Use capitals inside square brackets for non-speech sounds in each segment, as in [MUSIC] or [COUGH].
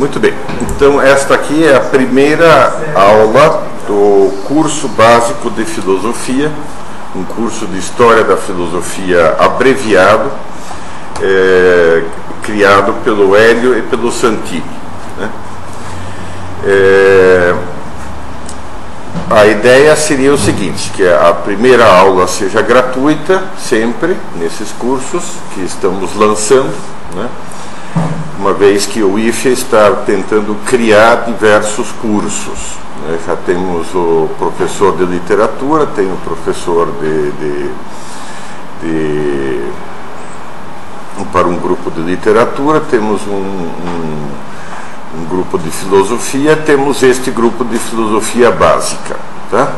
Muito bem. Então, esta aqui é a primeira aula do curso básico de filosofia, um curso de história da filosofia abreviado, é, criado pelo Hélio e pelo Santini. Né? É, a ideia seria o seguinte, que a primeira aula seja gratuita, sempre, nesses cursos que estamos lançando, né? Uma vez que o IFE está tentando criar diversos cursos. Né? Já temos o professor de literatura, tem o professor de, de, de para um grupo de literatura, temos um, um, um, grupo de filosofia, temos este grupo de filosofia básica. Tá?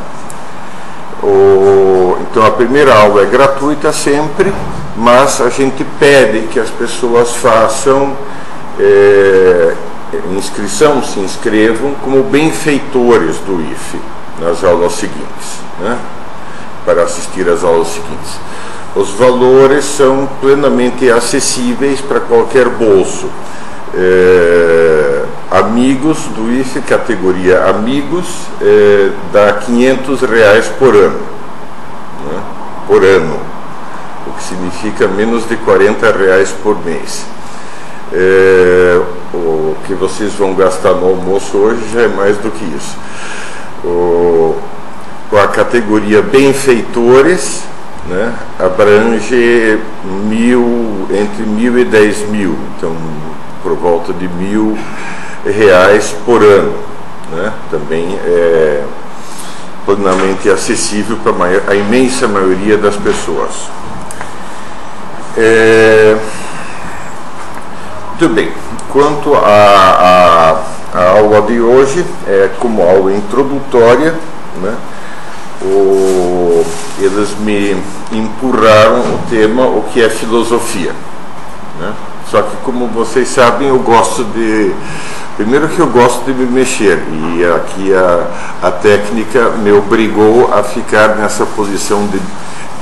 O, então a primeira aula é gratuita sempre, mas a gente pede que as pessoas façam é, inscrição, se inscrevam como benfeitores do IFE nas aulas seguintes, né? para assistir às aulas seguintes. Os valores são plenamente acessíveis para qualquer bolso. É, amigos do IFE, categoria amigos, é, dá 500 reais por ano. Né? Por ano. O que significa menos de 40 reais por mês. É, o que vocês vão gastar no almoço hoje já é mais do que isso. O, a categoria benfeitores né, abrange mil, entre mil e dez mil, então por volta de mil reais por ano. Né, também é plenamente acessível para a imensa maioria das pessoas. É, muito bem. Quanto à aula de hoje, é como aula introdutória, né? O, eles me empurraram o tema o que é filosofia. Né? Só que como vocês sabem, eu gosto de. Primeiro que eu gosto de me mexer, e aqui a, a técnica me obrigou a ficar nessa posição de,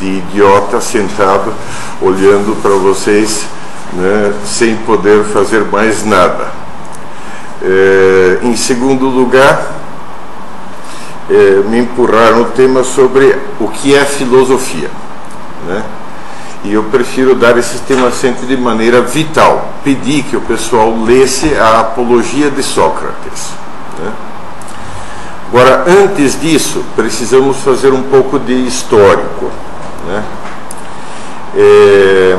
de idiota sentado, olhando para vocês né, sem poder fazer mais nada. É, em segundo lugar, é, me empurraram o tema sobre o que é filosofia. Né? E eu prefiro dar esse tema sempre de maneira vital. Pedi que o pessoal lesse a Apologia de Sócrates. Né? Agora, antes disso, precisamos fazer um pouco de histórico. Né? É,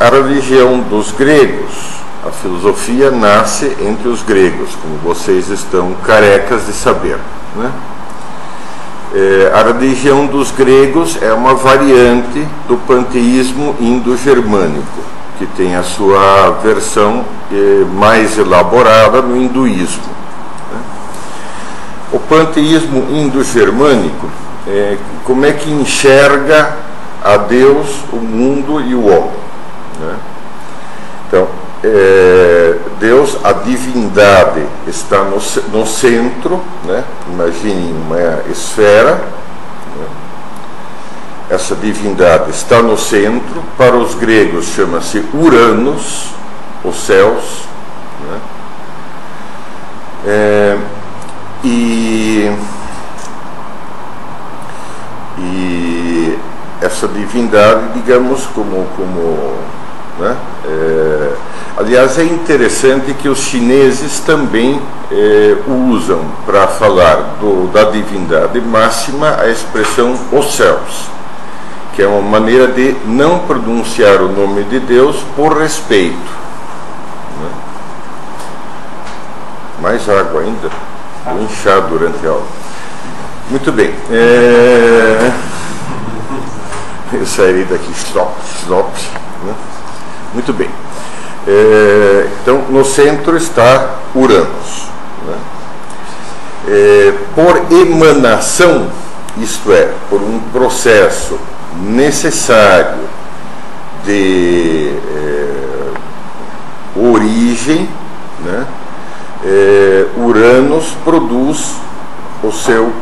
a religião dos gregos, a filosofia nasce entre os gregos, como vocês estão carecas de saber. Né? É, a religião dos gregos é uma variante do panteísmo indo-germânico, que tem a sua versão é, mais elaborada no hinduísmo. Né? O panteísmo indo-germânico, é, como é que enxerga a Deus, o mundo e o homem? Né? Então, é, Deus, a divindade, está no, no centro, né? imagine uma esfera, né? essa divindade está no centro, para os gregos chama-se Uranus, os céus, né? é, e, e essa divindade, digamos, como, como né? É, aliás, é interessante que os chineses também é, usam para falar do, da divindade máxima a expressão os céus, que é uma maneira de não pronunciar o nome de Deus por respeito. Né? Mais água ainda? Vou inchar durante a aula. Muito bem. É... Eu sairei daqui, stop, stop. Né? Muito bem. É, então, no centro está Uranus. Né? É, por emanação, isto é, por um processo necessário de é, origem, né? É, Uranus produz o seu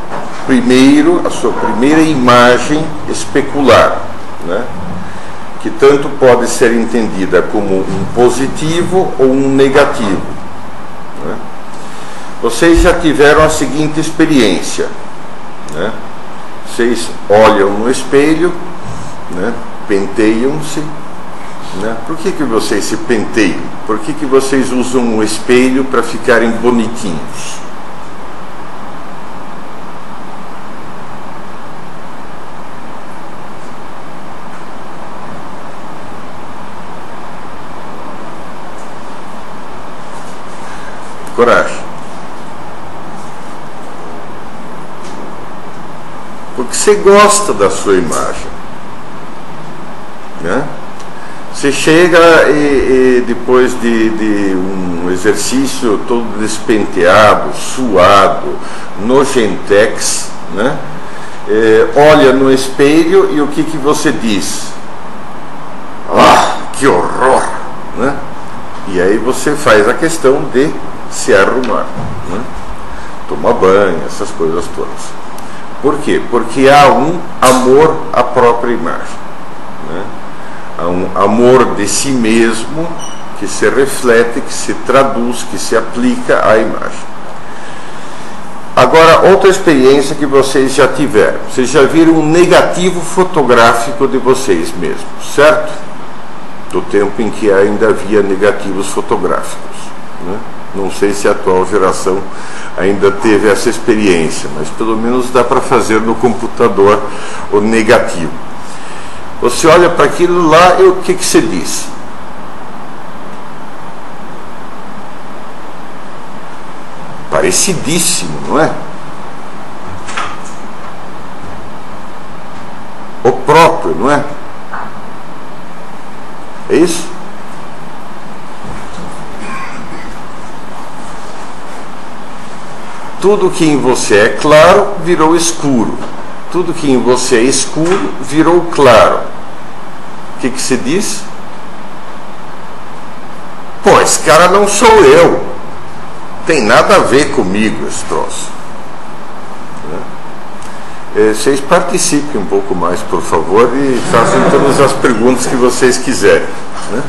primeiro, a sua primeira imagem especular, né? Que tanto pode ser entendida como um positivo ou um negativo. vocês já tiveram a seguinte experiência. Né? Vocês olham no espelho, né? penteiam-se. Né? Por que, que vocês se penteiam? Por que, que vocês usam o espelho para ficarem bonitinhos? Coragem. Porque você gosta da sua imagem. Né? Você chega e, e depois de, de, um exercício todo despenteado, suado, nojentex, né? É, olha no espelho e o que, que você diz? Ah, que horror! Né? E aí você faz a questão de se arrumar, né? tomar banho, essas coisas todas. Por quê? Porque há um amor à própria imagem. Né? Há um amor de si mesmo que se reflete, que se traduz, que se aplica à imagem. Agora, outra experiência que vocês já tiveram. Vocês já viram um negativo fotográfico de vocês mesmos, certo? Do tempo em que ainda havia negativos fotográficos. Né? Não sei se a atual geração ainda teve essa experiência, mas pelo menos dá para fazer no computador o negativo. Você olha para aquilo lá e o que, que você diz? Parecidíssimo, não é? O próprio, não é? É isso? Tudo que em você é claro virou escuro. Tudo que em você é escuro virou claro. O que, que se diz? Pô, esse cara não sou eu. Tem nada a ver comigo esse troço. Né? É, vocês participem um pouco mais, por favor, e façam todas as perguntas que vocês quiserem. Né?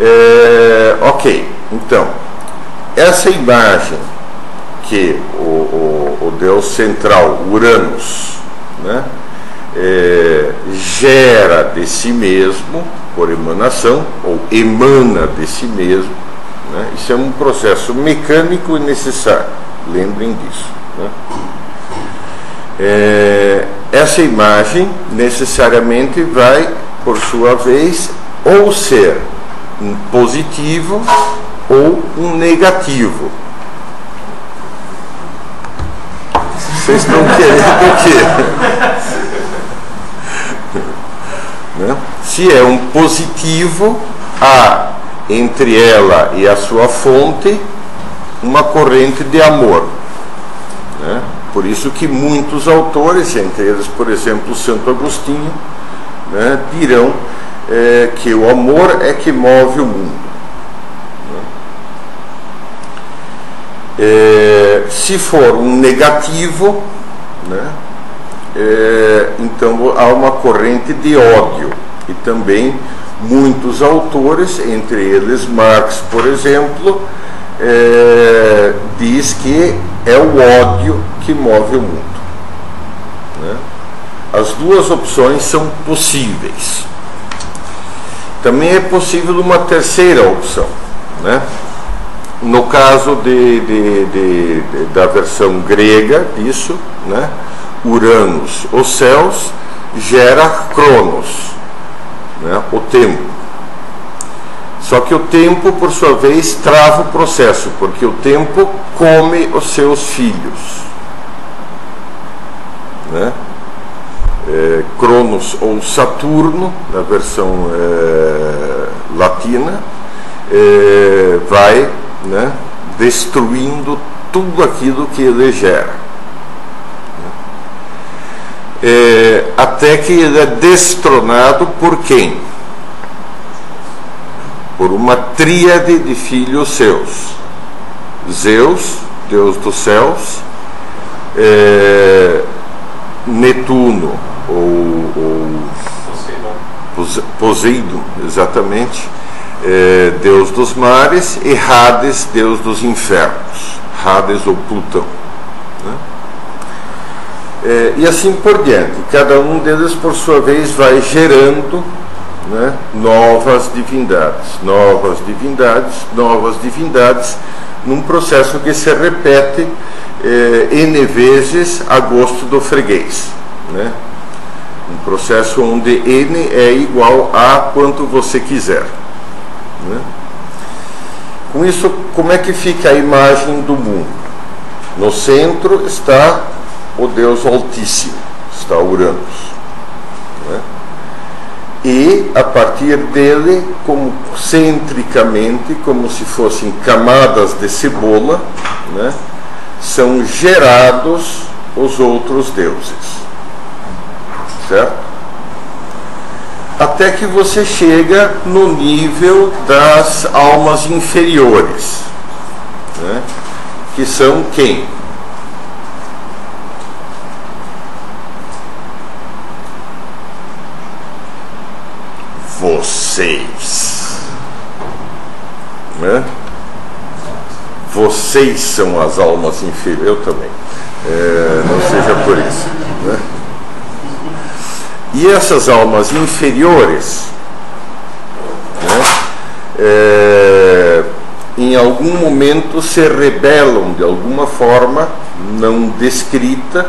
É, ok, então, essa imagem que o, o, o Deus central, Uranus, né, é, gera de si mesmo, por emanação, ou emana de si mesmo. Né, isso é um processo mecânico e necessário, lembrem disso. Né. É, essa imagem necessariamente vai, por sua vez, ou ser um positivo ou um negativo. Vocês estão querendo o quê? [LAUGHS] né? Se é um positivo, há entre ela e a sua fonte uma corrente de amor. Né? Por isso que muitos autores, entre eles, por exemplo, Santo Agostinho, né, dirão é, que o amor é que move o mundo. É, se for um negativo, né, é, então há uma corrente de ódio. E também muitos autores, entre eles Marx, por exemplo, é, diz que é o ódio que move o mundo. Né? As duas opções são possíveis. Também é possível uma terceira opção. Né? No caso de, de, de, da versão grega disso, né, os céus, gera Cronos, né, o tempo. Só que o tempo, por sua vez, trava o processo, porque o tempo come os seus filhos. Né? É, Cronos ou Saturno, na versão é, latina, é, vai né, destruindo tudo aquilo que ele gera. É, até que ele é destronado por quem? Por uma tríade de filhos seus: Zeus, Deus dos céus, é, Netuno, ou, ou Poseidon, exatamente é, Deus dos mares, e Hades, Deus dos infernos. Hades ou Plutão. Né? É, e assim por diante. Cada um deles, por sua vez, vai gerando né, novas divindades, novas divindades, novas divindades, num processo que se repete eh, N vezes a gosto do freguês. Né? Um processo onde N é igual a quanto você quiser. Né? Com isso, como é que fica a imagem do mundo? No centro está o Deus Altíssimo, está Uranus. Né? E a partir dele, como centricamente, como se fossem camadas de cebola, né? são gerados os outros deuses. Certo? Até que você chega no nível das almas inferiores, né? que são quem? Vocês. Né? Vocês são as almas inferiores. Eu também. É, não seja por isso. Né? E essas almas inferiores, né, é, em algum momento se rebelam de alguma forma, não descrita,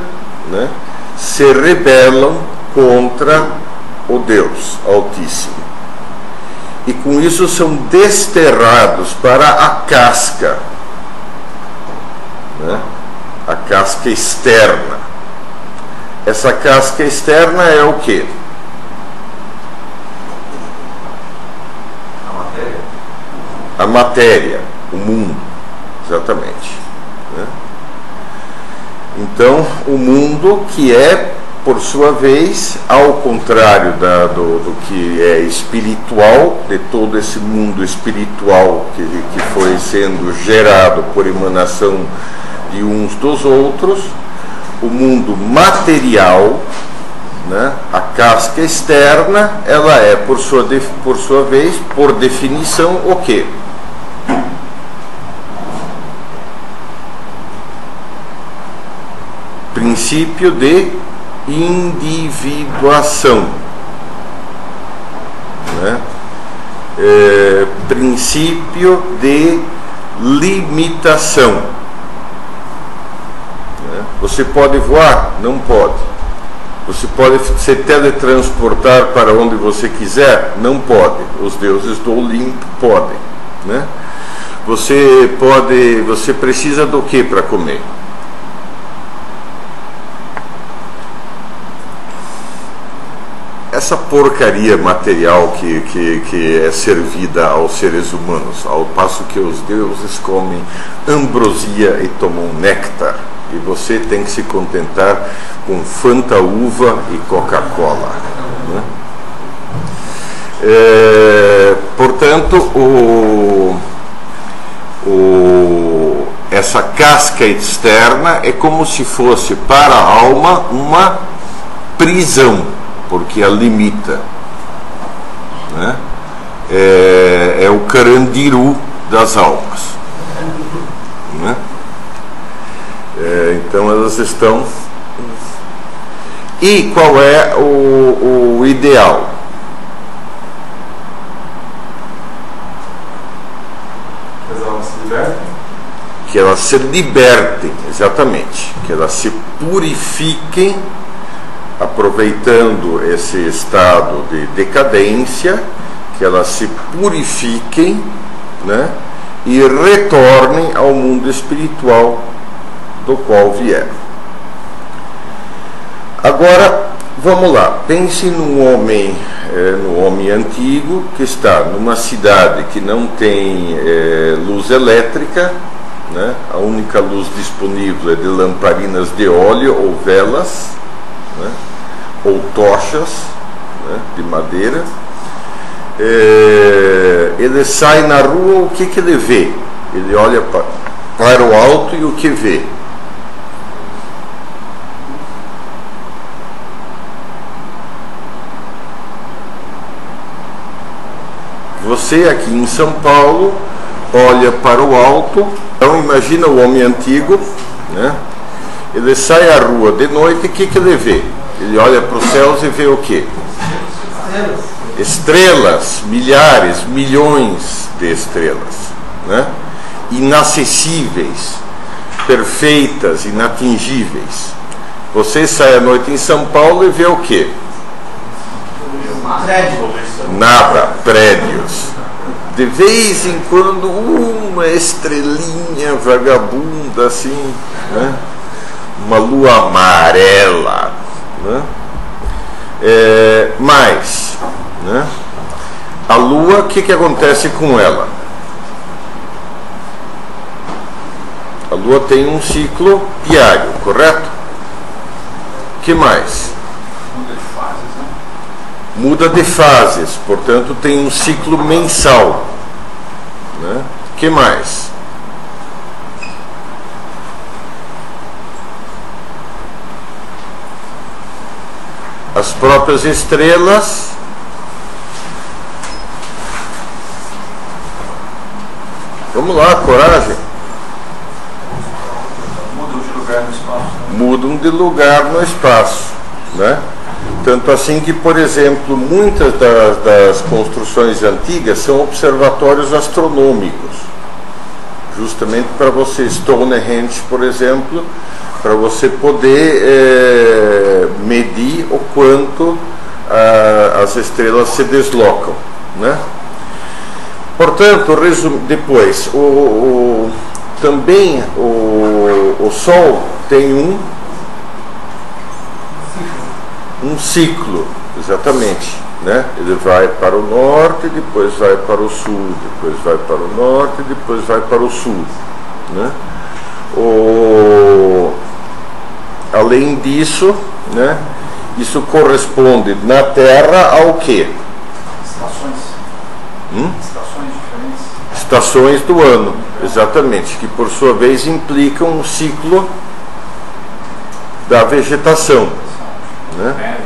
né, se rebelam contra o Deus Altíssimo. E com isso são desterrados para a casca né? a casca externa. Essa casca externa é o que? A matéria. A matéria, o mundo, exatamente. Né? Então, o mundo que é, por sua vez, ao contrário da, do, do, que é espiritual, de todo esse mundo espiritual que, que foi sendo gerado por emanação de uns dos outros, o mundo material, né, a casca externa, ela é, por sua, por sua vez, por definição, o quê? Princípio de individuação. Né? É, princípio de limitação você pode voar? Não pode. Você pode se teletransportar para onde você quiser? Não pode. Os deuses do Olimpo podem, né? Você pode, você precisa do que para comer? essa porcaria material que, que, que é servida aos seres humanos, ao passo que os deuses comem ambrosia e tomam néctar. E você tem que se contentar com Fanta Uva e Coca-Cola. Né? É, portanto, o, o, essa casca externa é como se fosse para a alma uma prisão, porque a limita. Né? É, é o carandiru das almas. Né? É, então elas estão. E qual é o, o ideal? Que elas se libertem? Que elas se libertem, exatamente. Que elas se purifiquem, aproveitando esse estado de decadência, que elas se purifiquem, né? E retornem ao mundo espiritual do qual vieram. Agora, vamos lá, pense num homem, é, no homem antigo que está numa cidade que não tem é, luz elétrica, né? a única luz disponível é de lamparinas de óleo ou velas, né? ou tochas né? de madeira. É, ele sai na rua, o que, que ele vê? Ele olha para, para o alto e o que vê? Você aqui em São Paulo olha para o alto. Então imagina o homem antigo, né? Ele sai à rua de noite, o que, que ele vê? Ele olha para os céus e vê o quê? Estrelas, milhares, milhões de estrelas, né? inacessíveis, perfeitas, inatingíveis. Você sai à noite em São Paulo e vê o Nada, prédios. De vez em quando uma estrelinha vagabunda assim, né? uma lua amarela. Né? É, mas, né? a lua, o que, que acontece com ela? A lua tem um ciclo diário, correto? que mais? Muda de fases, né? Muda de fases, portanto tem um ciclo mensal. Né? que mais? As próprias estrelas Vamos lá, coragem. Mudam de lugar no espaço. Né? mudam de lugar no espaço. Né? Tanto assim que, por exemplo, muitas das, das construções antigas são observatórios astronômicos, justamente para você, Stonehenge, por exemplo, para você poder é, medir o quanto a, as estrelas se deslocam. Né? Portanto, resum, depois, o, o, também o, o Sol tem um, um ciclo, exatamente. Né? Ele vai para o norte, depois vai para o sul, depois vai para o norte, depois vai para o sul. Né? O, além disso, né, isso corresponde na Terra ao quê? Estações. Hum? Estações diferentes. Estações do ano, exatamente, que por sua vez implicam um ciclo da vegetação. Né?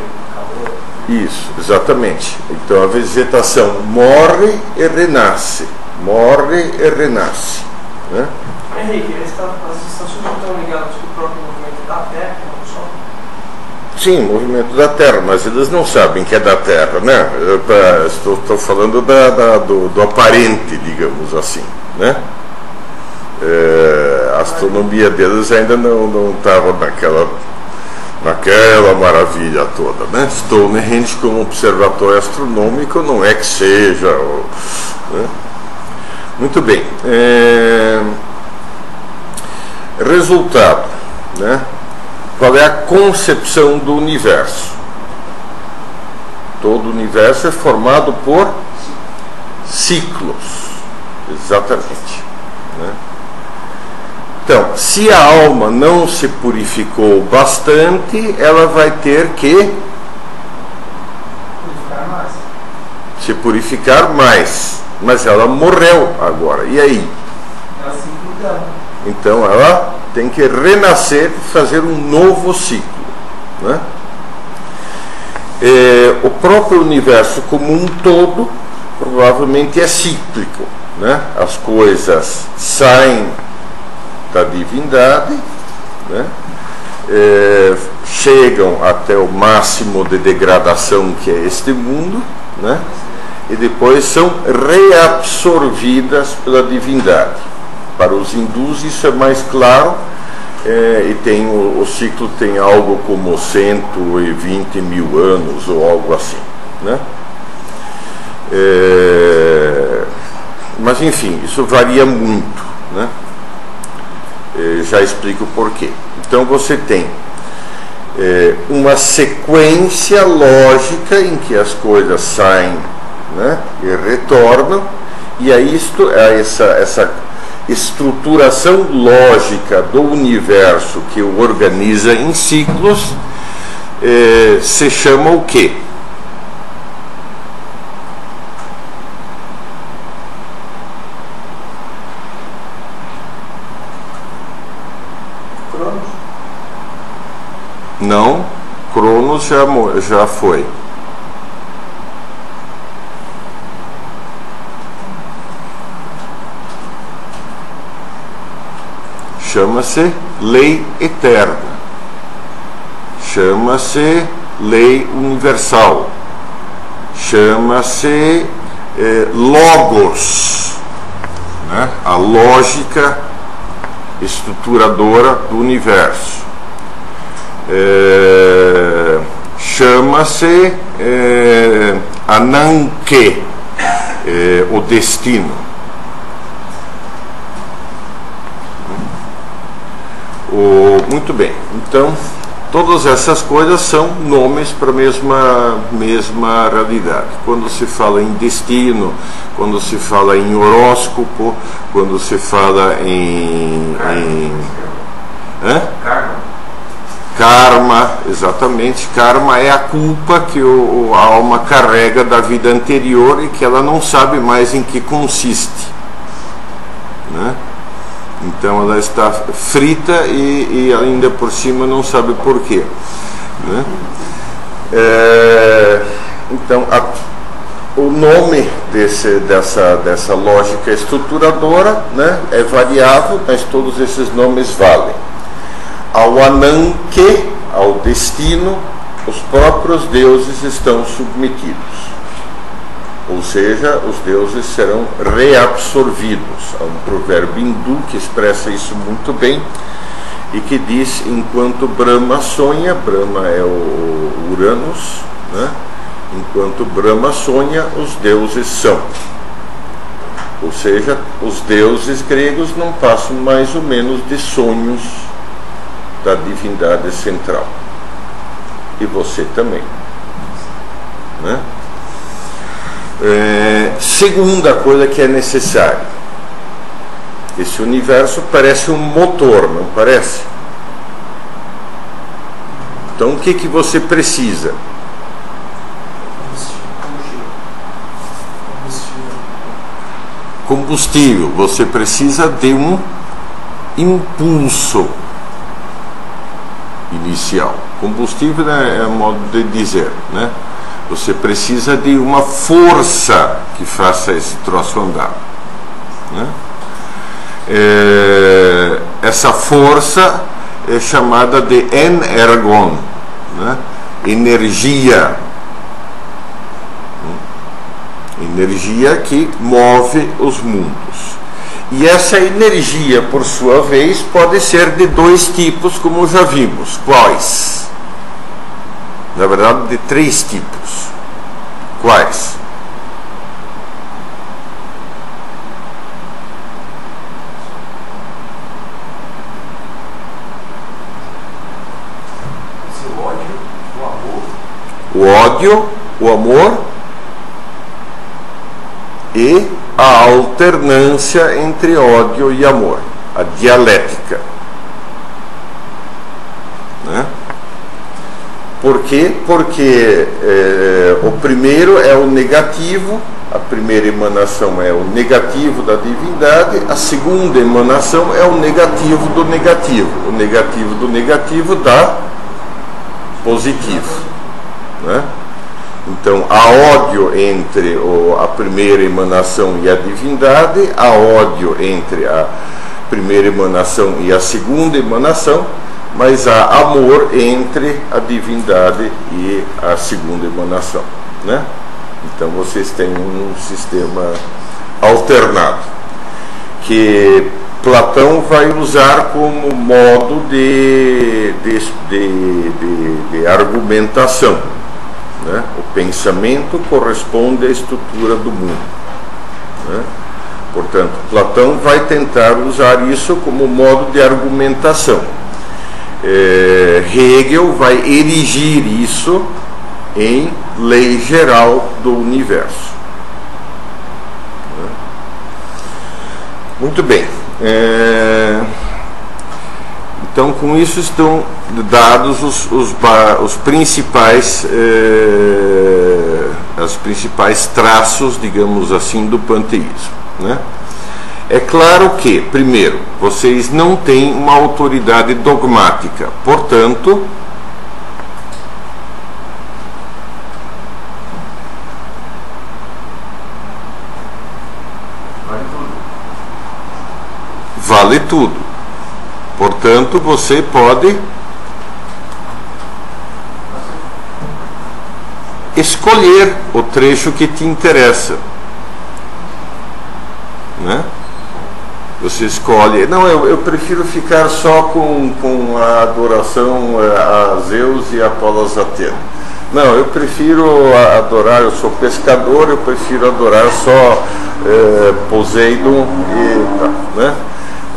Isso, exatamente. Então a vegetação morre e renasce, morre e renasce. Né? Henrique, esta- as estações não estão ligadas com o próprio movimento da Terra, não só? Sim, movimento da Terra, mas eles não sabem que é da Terra, né? Eu, pra- estou, estou falando da, da- do, do aparente, digamos assim, né? É, a astronomia deles ainda não estava naquela naquela maravilha toda, né? Stonehenge como observatório astronômico não é que seja, né? Muito bem. É, Resultado, né? Qual é a concepção do universo? Todo o universo é formado por ciclos, exatamente. né? Então, se a alma não se purificou bastante, ela vai ter que Purificar mais. se purificar mais. Mas ela morreu agora. E aí? Ela se. Então ela tem que renascer e fazer um novo ciclo. Né? É, o próprio universo como um todo provavelmente é cíclico. Né? As coisas saem da divindade, né? É, chegam até o máximo de degradação que é este mundo, né? e depois são reabsorvidas pela divindade. Para os hindus isso é mais claro, é, e tem o, o ciclo tem algo como 120 mil anos ou algo assim. Né? É, mas enfim, isso varia muito. Né? É, já explico o porquê. Então você tem é, uma sequência lógica em que as coisas saem né, e retornam, e aí isto, é essa, essa estruturação lógica do universo que o organiza em ciclos eh, se chama o quê? Não, Cronos já, já foi. chama-se lei eterna, chama-se lei universal, chama-se eh, logos, né? a lógica estruturadora do universo. É, Chama-se é, Ananke, é, o destino. O, muito bem, então todas essas coisas são nomes para a mesma, mesma realidade. Quando se fala em destino, quando se fala em horóscopo, quando se fala em. em hã? Karma. Exatamente. Karma é a culpa que o, a alma carrega da vida anterior e que ela não sabe mais em que consiste. Né? Então ela está frita e, e ainda por cima não sabe porquê. Né? É, então a, o nome desse, dessa, dessa lógica estruturadora né, é variável, mas todos esses nomes valem. Ao Ananke, ao destino, os próprios deuses estão submetidos ou seja, os deuses serão reabsorvidos. Há um provérbio hindu que expressa isso muito bem e que diz: enquanto Brahma sonha, Brahma é o Uranus, né? enquanto Brahma sonha, os deuses são. Ou seja, os deuses gregos não passam mais ou menos de sonhos da divindade central. E você também. Né? É, segunda coisa que é necessária. Esse universo parece um motor, não parece? Então o que, que você precisa? Combustível. Você precisa de um impulso inicial. Combustível né, é modo de dizer, né? Você precisa de uma força que faça esse troço andar. Né? É, essa força é chamada de energon, né? energia. Energia que move os mundos. E essa energia, por sua vez, pode ser de dois tipos, como já vimos. Quais? Na verdade, de três tipos. Quais? Esse ódio, o amor, O ódio, o amor e a alternância entre ódio e amor, a dialética. Né? Por quê? Porque é, o primeiro é o negativo, a primeira emanação é o negativo da divindade, a segunda emanação é o negativo do negativo. O negativo do negativo dá positivo. Né? Então, há ódio entre a primeira emanação e a divindade, há ódio entre a primeira emanação e a segunda emanação, mas há amor entre a divindade e a segunda emanação. Né? Então, vocês têm um sistema alternado, que Platão vai usar como modo de, de, de, de argumentação. Né? O pensamento corresponde à estrutura do mundo. Né? Portanto, Platão vai tentar usar isso como modo de argumentação. É, Hegel vai erigir isso em lei geral do universo. Né? Muito bem. É, então, com isso estão dados os, os, os principais, eh, os principais traços, digamos assim, do panteísmo. Né? É claro que, primeiro, vocês não têm uma autoridade dogmática, portanto, vale tudo. vale tudo. Portanto, você pode escolher o trecho que te interessa. Né? Você escolhe. Não, eu, eu prefiro ficar só com, com a adoração eh, a Zeus e a Apolo Atena. Não, eu prefiro adorar, eu sou pescador, eu prefiro adorar só é, Poseidon e, né?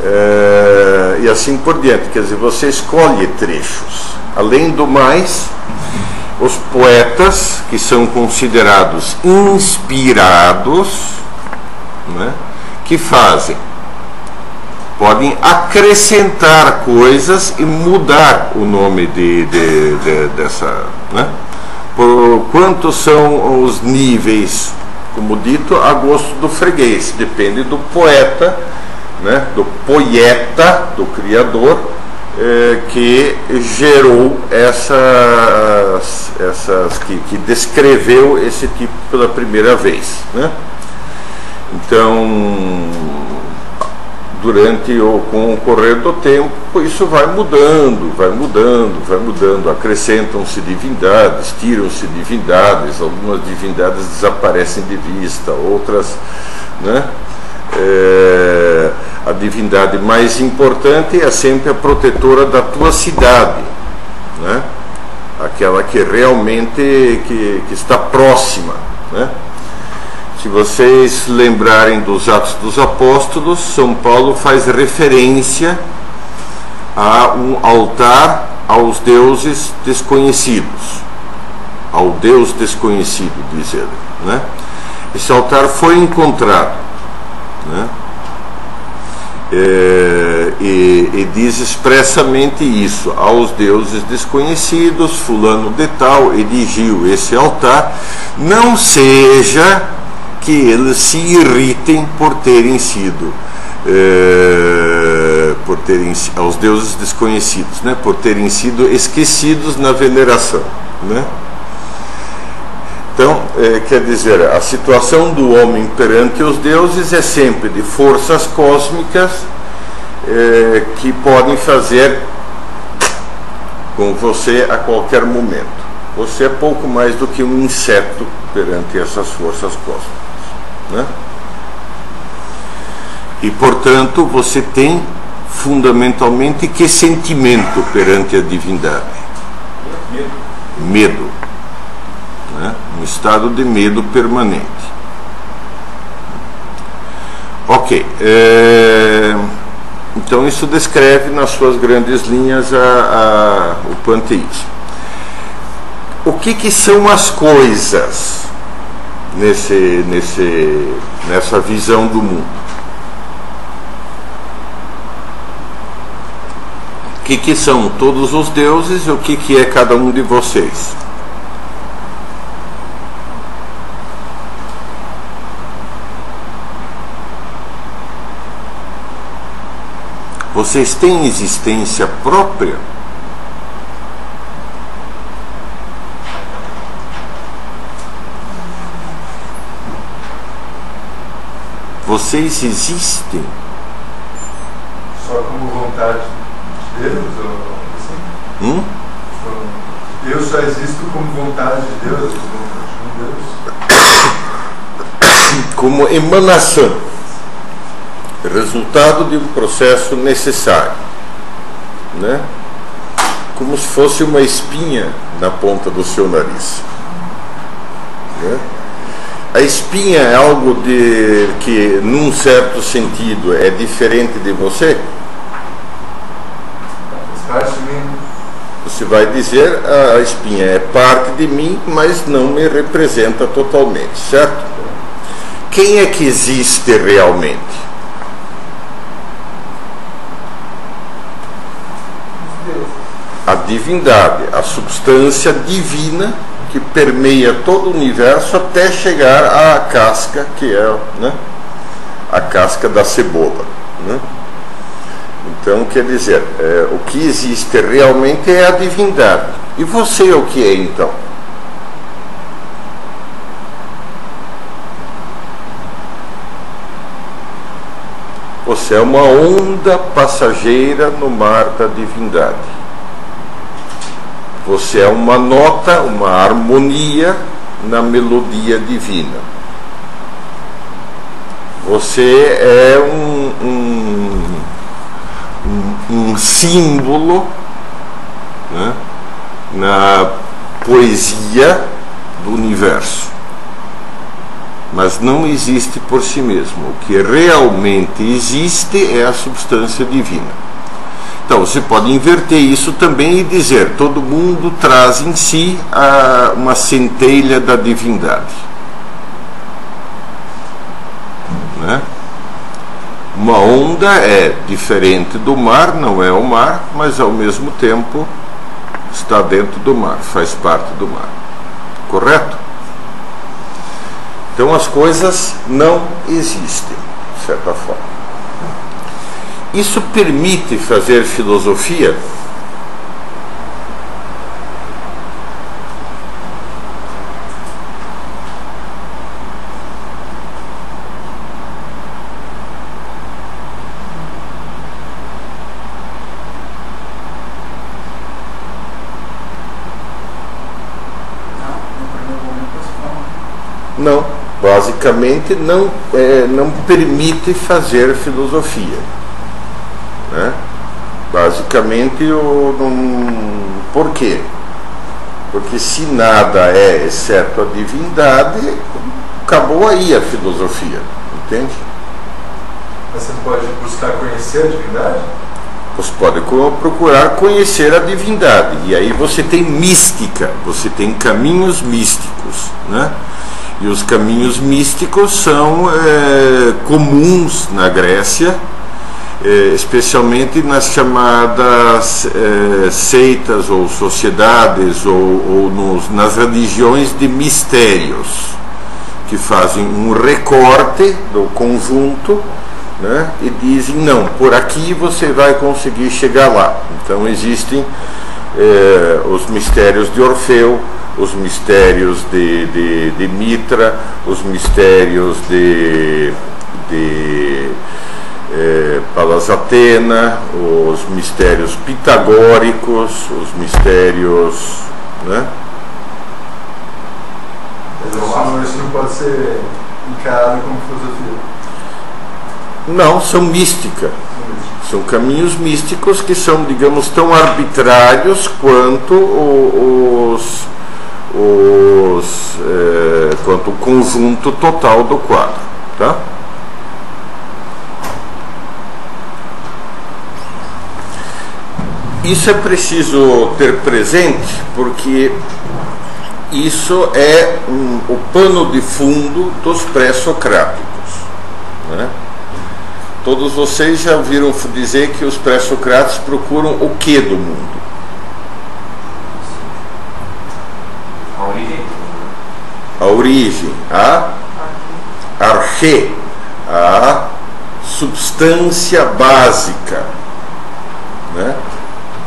É, e assim por diante. Quer dizer, você escolhe trechos. Além do mais, os poetas que são considerados inspirados, né, que fazem, podem acrescentar coisas e mudar o nome de, de, de dessa. Né? Por quantos são os níveis, como dito, a gosto do freguês, depende do poeta, né, do poeta, do criador é, que gerou essas, essas que, que, descreveu esse tipo pela primeira vez. Né? Então, durante o, com o correr do tempo, isso vai mudando, vai mudando, vai mudando, acrescentam-se divindades, tiram-se divindades, algumas divindades desaparecem de vista, outras, né? É, a divindade mais importante é sempre a protetora da tua cidade, né? aquela que realmente que, que está próxima. Né? Se vocês lembrarem dos Atos dos Apóstolos, São Paulo faz referência a um altar aos deuses desconhecidos, ao Deus desconhecido, diz ele. Né? Esse altar foi encontrado. Né? É, e, e, diz expressamente isso aos deuses desconhecidos, fulano de tal erigiu esse altar, não seja que eles se irritem por terem sido é, por terem aos deuses desconhecidos, né, por terem sido esquecidos na veneração, né? Então, é, quer dizer, a situação do homem perante os deuses é sempre de forças cósmicas é, que podem fazer com você a qualquer momento. Você é pouco mais do que um inseto perante essas forças cósmicas. Né? E, portanto, você tem fundamentalmente que sentimento perante a divindade? Medo. Medo? Um estado de medo permanente. Ok, é, então isso descreve nas suas grandes linhas a, a, o panteísmo. O que, que são as coisas nesse, nesse, nessa visão do mundo? O que, que são todos os deuses e o que, que é cada um de vocês? Vocês têm existência própria? Vocês existem? Só como vontade de Deus? Ou assim? Hum? Eu só existo como vontade de Deus? Como emanação resultado de um processo necessário, né? como se fosse uma espinha na ponta do seu nariz. Né? A espinha é algo de, que, num certo sentido, é diferente de você? Você vai dizer a espinha é parte de mim, mas não me representa totalmente, certo? Quem é que existe realmente? a divindade, a substância divina que permeia todo o universo até chegar à casca, que é né, a casca da cebola. Né? Então, quer dizer, é, o que existe realmente é a divindade. E você o que é então? Você é uma onda passageira no mar da divindade. Você é uma nota, uma harmonia na melodia divina. Você é um, um, um, símbolo né, na poesia do universo mas não existe por si mesmo. O que realmente existe é a substância divina. Então você pode inverter isso também e dizer: todo mundo traz em si a, uma centelha da divindade. Né? Uma onda é diferente do mar, não é o mar, mas ao mesmo tempo está dentro do mar, faz parte do mar. Correto? Então as coisas não existem, de certa forma. Isso permite fazer filosofia? Não basicamente não, é, não permite fazer filosofia. Basicamente, o, não, por quê? Porque se nada é exceto a divindade, acabou aí a filosofia, entende? Mas você pode buscar conhecer a divindade? Você pode procurar conhecer a divindade. E aí você tem mística, você tem caminhos místicos, né? E os caminhos místicos são é, comuns na Grécia, é, especialmente nas chamadas é, seitas ou sociedades ou, ou nos, nas religiões de mistérios, que fazem um recorte do conjunto né, e dizem: não, por aqui você vai conseguir chegar lá. Então existem é, os mistérios de Orfeu os mistérios de, de, de Mitra, os mistérios de, de é, Palas Atena, os mistérios pitagóricos, os mistérios. Né? Mas isso não pode ser encarado como filosofia. Não, são mística. São caminhos místicos que são, digamos, tão arbitrários quanto os, os, é, quanto o conjunto total do quadro. Tá? Isso é preciso ter presente porque isso é um, o pano de fundo dos pré-socráticos. Né? Todos vocês já ouviram dizer que os pré-socráticos procuram o que do mundo? a origem, a arche, a substância básica. Né?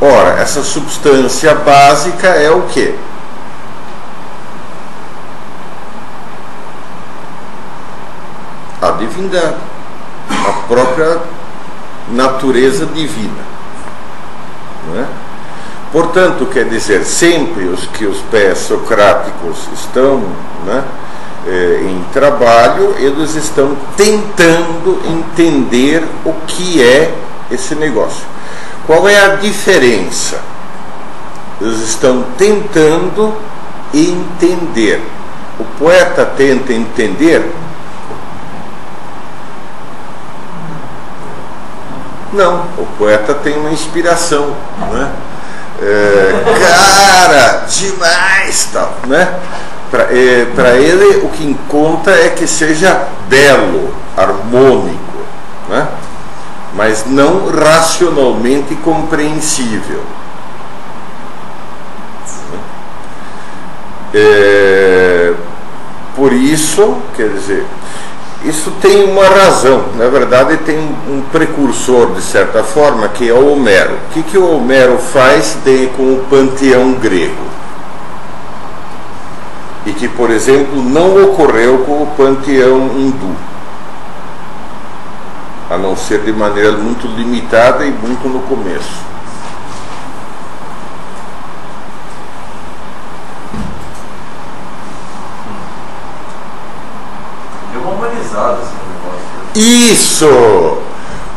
Ora, essa substância básica é o que? A divindade, a própria natureza divina. É? Portanto, quer dizer, sempre os que os pés socráticos estão né, eh, em trabalho, eles estão tentando entender o que é esse negócio. Qual é a diferença? Eles estão tentando entender. O poeta tenta entender? Não, o poeta tem uma inspiração, né? É, cara, demais, tal, né? Para é, ele o que conta é que seja belo, harmônico, né? Mas não racionalmente compreensível. É, por isso, quer dizer, isso tem uma razão, na verdade tem um precursor de certa forma, que é o Homero. O que, que o Homero faz de, com o panteão grego? E que, por exemplo, não ocorreu com o panteão hindu. A não ser de maneira muito limitada e muito no começo. Deu uma humanizada assim no negócio. né? Isso!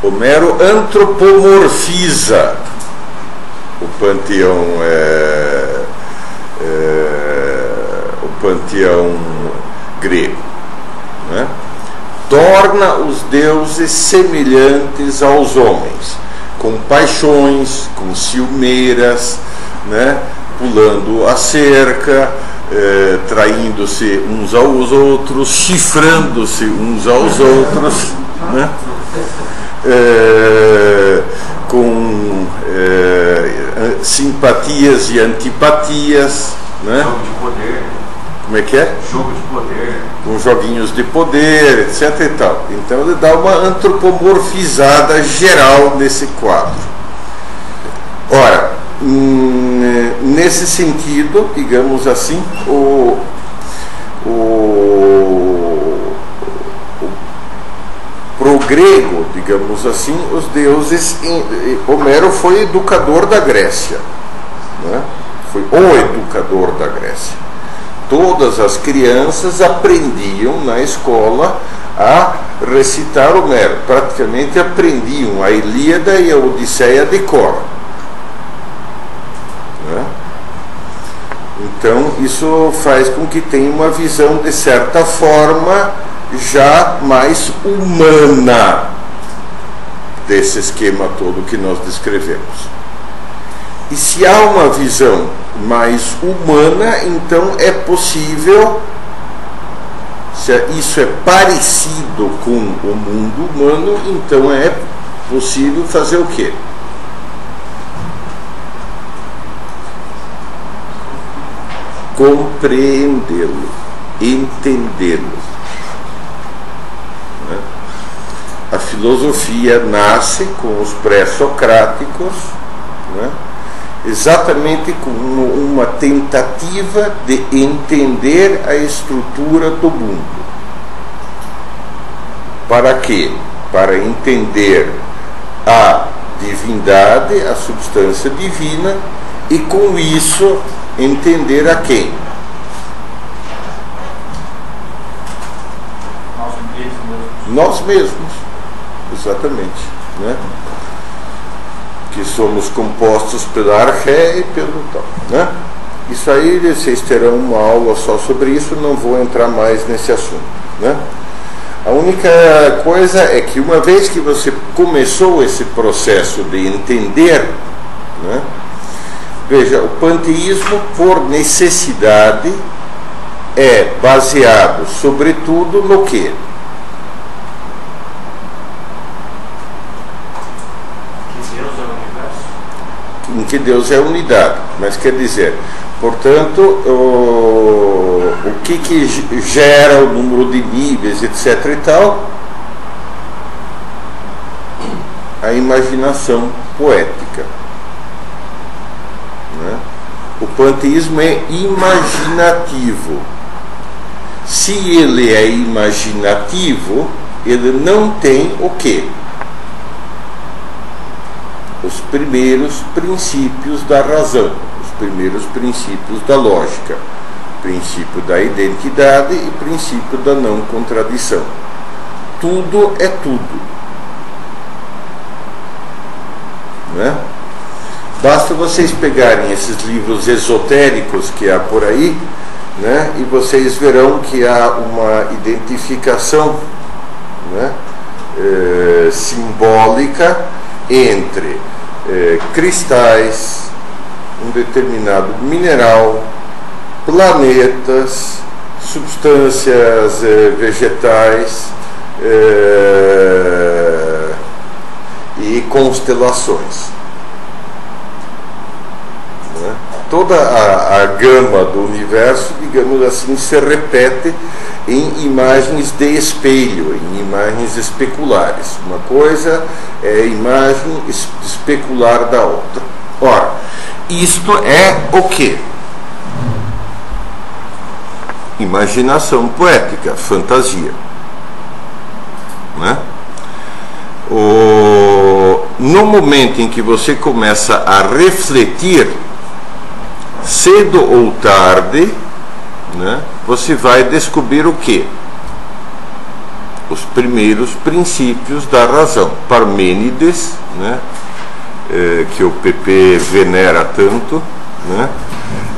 Homero antropomorfiza o panteão é, é, o panteão grego, né? Torna os deuses semelhantes aos homens, com paixões, com ciumeiras, né? pulando a cerca, eh, traindo-se uns aos outros, chifrando-se uns aos outros, né? Eh, com eh, simpatias e antipatias, né? Como é que é? jogo de poder. com joguinhos de poder, etc. E tal. Então ele dá uma antropomorfizada geral nesse quadro. Ora, hum, nesse sentido, digamos assim, o, o, o pro grego, digamos assim, os deuses, Homero foi educador da Grécia, né? foi o educador da Grécia todas as crianças aprendiam na escola a recitar Homero. Praticamente aprendiam a Ilíada e a Odisseia de cor. Né? Então, isso faz com que tenha uma visão, de certa forma, já mais humana desse esquema todo que nós descrevemos. E se há uma visão mais humana, então é possível, se isso é parecido com o mundo humano, então é possível fazer o quê? Compreendê-lo, entendê-lo. né? A filosofia nasce com os pré-socráticos, né? Exatamente como uma tentativa de entender a estrutura do mundo. Para quê? Para entender a divindade, a substância divina, e com isso entender a quem? Nós mesmos. Nós mesmos, exatamente. Né? Que somos compostos pela arché e pelo tal. Né? Isso aí, vocês terão uma aula só sobre isso, não vou entrar mais nesse assunto. Né? A única coisa é que uma vez que você começou esse processo de entender, né? veja, o panteísmo, por necessidade, é baseado, sobretudo, no? Que Deus é o universo. Em que Deus é unidade. Mas quer dizer, portanto, o, o que, que ge- gera o número de níveis, etc. e tal? A imaginação poética. né? O panteísmo é imaginativo. Se ele é imaginativo, ele não tem o quê? Os primeiros princípios da razão, os primeiros princípios da lógica, princípio da identidade e princípio da não contradição. Tudo é tudo. Não é? Basta vocês pegarem esses livros esotéricos que há por aí, né, e vocês verão que há uma identificação né, eh, simbólica entre eh, cristais, um determinado mineral, planetas, substâncias eh, vegetais eh, e constelações. né? Toda a, a gama do universo, digamos assim, se repete em imagens de espelho, em imagens especulares. Uma coisa é imagem es- especular da outra. Ora, isto é o que? Imaginação poética, fantasia. Né? O, no momento em que você começa a refletir, cedo ou tarde, né, você vai descobrir o que? Os primeiros princípios da razão. Parmênides, né, eh, que o PP venera tanto, né,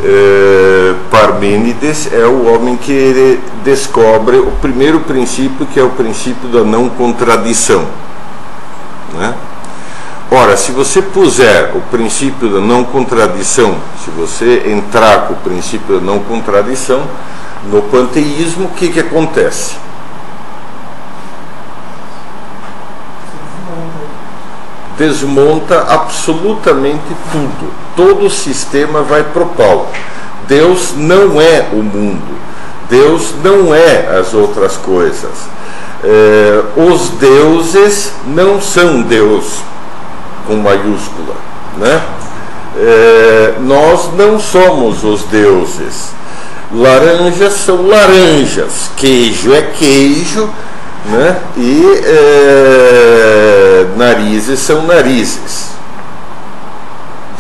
eh, Parmênides é o homem que descobre o primeiro princípio, que é o princípio da não contradição. Né? Ora, se você puser o princípio da não contradição, se você entrar com o princípio da não contradição no panteísmo, o que, que acontece? Desmonta absolutamente tudo. Todo o sistema vai pro pau. Deus não é o mundo. Deus não é as outras coisas. É, os deuses não são Deus com maiúscula, né? É, nós não somos os deuses. Laranjas são laranjas, queijo é queijo, né? E é, narizes são narizes,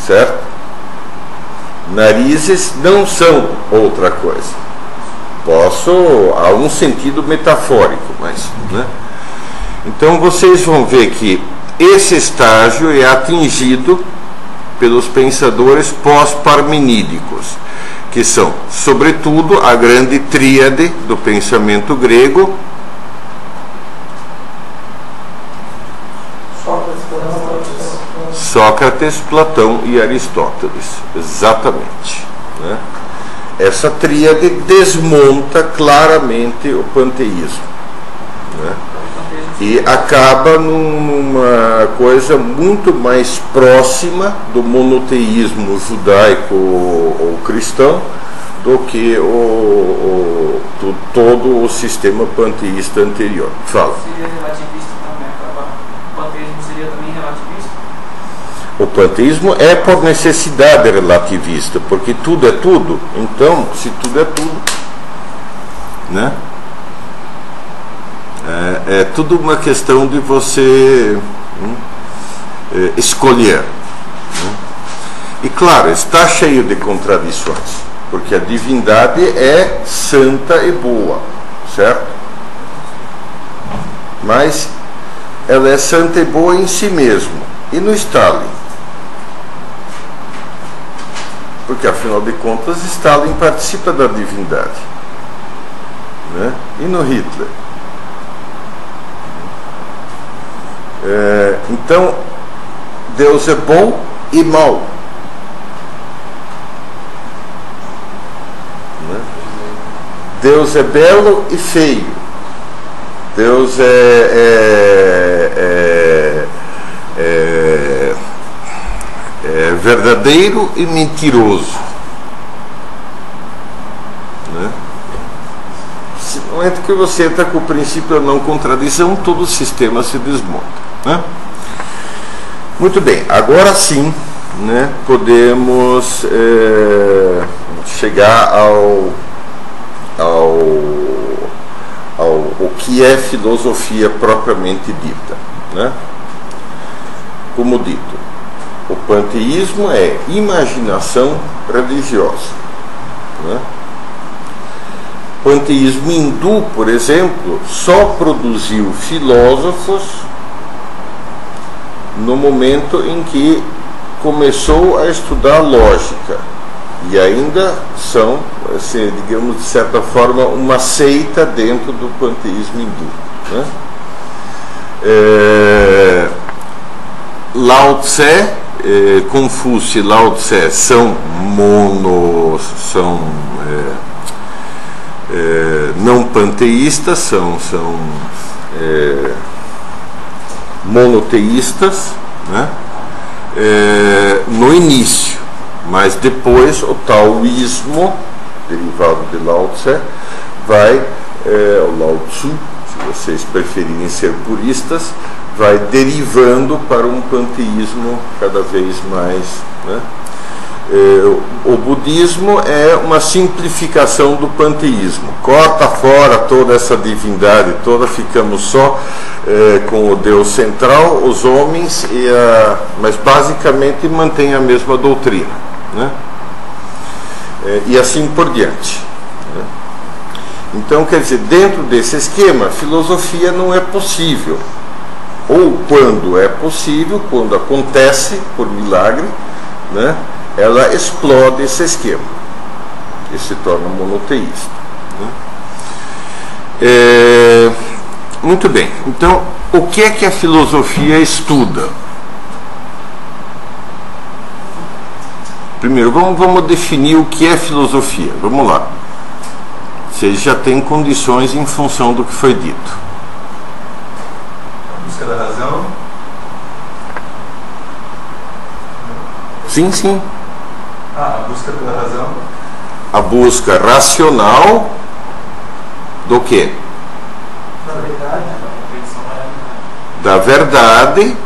certo? Narizes não são outra coisa. Posso, há um sentido metafórico, mas. Né? Então vocês vão ver que esse estágio é atingido pelos pensadores pós-parmenídicos, que são, sobretudo, a grande tríade do pensamento grego. Sócrates, Platão e Aristóteles, exatamente. Né? Essa tríade desmonta claramente o panteísmo. Né? E acaba numa coisa muito mais próxima do monoteísmo judaico ou cristão do que o, o, do, todo o sistema panteísta anterior. Fala. Seria relativista também, o panteísmo seria também relativista? O panteísmo é por necessidade relativista, porque tudo é tudo. Então, se tudo é tudo, né? É, é tudo uma questão de você hum, é, escolher. Hum. E claro, está cheio de contradições, porque a divindade é santa e boa, certo? Mas ela é santa e boa em si mesma e no Stalin. Porque afinal de contas Stalin participa da divindade. Né? E no Hitler? É, então, Deus é bom e mau. Né? Deus é belo e feio. Deus é, é, é, é é, verdadeiro e mentiroso. Né? No momento que você entra com o princípio da não contradição, todo o sistema se desmonta. Né? Muito bem, agora sim né, podemos é, chegar ao, ao, ao o que é filosofia propriamente dita. Né? Como dito, o panteísmo é imaginação religiosa. Né? O panteísmo hindu, por exemplo, só produziu filósofos no momento em que começou a estudar lógica. E ainda são, assim, digamos, de certa forma, uma seita dentro do panteísmo hindu. Né? É, Lao Tse eh, Confúcio e Lao Tse são monos, são é, é, não panteístas, são, são é, monoteístas né? É, no início, mas depois o taoísmo, derivado de Lao Tse, vai, é, o Lao Tzu, se vocês preferirem ser puristas, vai derivando para um panteísmo cada vez mais. Né? Eh, o budismo é uma simplificação do panteísmo. Corta fora toda essa divindade toda, ficamos só eh, com o Deus central, os homens, a, mas basicamente mantém a mesma doutrina. Né? Eh, e assim por diante. Né? Então, quer dizer, dentro desse esquema, filosofia não é possível. Ou quando é possível, quando acontece por milagre, né? Ela explode esse esquema e se torna monoteísta. Né? É, muito bem, então o que é que a filosofia estuda? Primeiro, vamos, vamos definir o que é filosofia. Vamos lá. Vocês já têm condições em função do que foi dito. A busca da razão. Sim, sim. Ah, a busca pela razão. A busca racional do quê? Na verdade, Da verdade,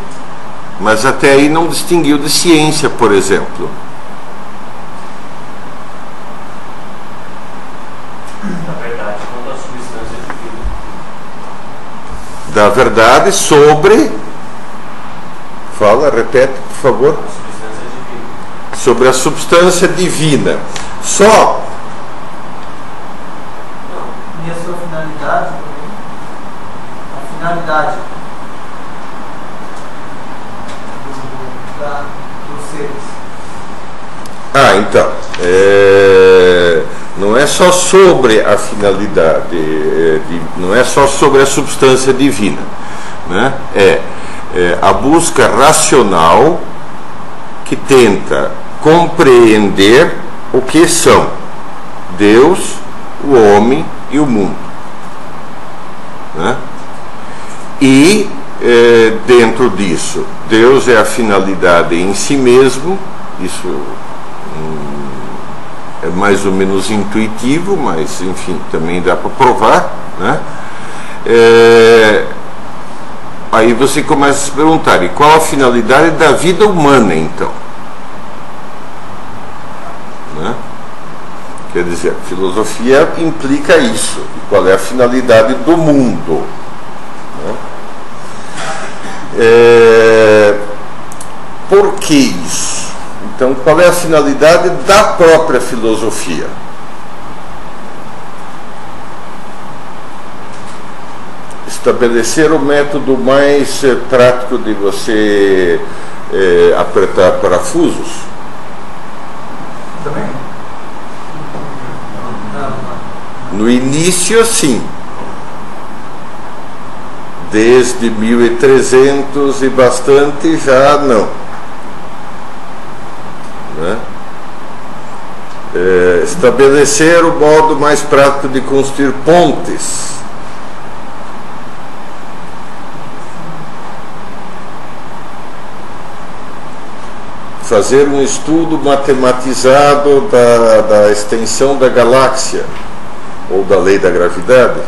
mas até aí não distinguiu de ciência, por exemplo. Da verdade sobre. Fala, repete, por favor. Sobre a substância divina. Só e a sua finalidade também. A finalidade do- da- dos seres. Ah, então. é, não é só sobre a finalidade, é, de- não é só sobre a substância divina. Né? É, é a busca racional que tenta compreender o que são Deus, o homem e o mundo. Né? E eh, dentro disso, Deus é a finalidade em si mesmo, isso hum, é mais ou menos intuitivo, mas enfim, também dá para provar. Né? Eh, aí você começa a se perguntar, e qual a finalidade da vida humana então? Né? Quer dizer, filosofia implica isso. E qual é a finalidade do mundo? né? É, por que isso? Então, qual é a finalidade da própria filosofia? Estabelecer o método mais eh, prático de você eh, apertar parafusos? Também? Não, não. No início, sim. Desde 1300 e bastante, já não. Né? É, estabelecer o modo mais prático de construir pontes. Fazer um estudo matematizado da, da extensão da galáxia ou da lei da gravidade?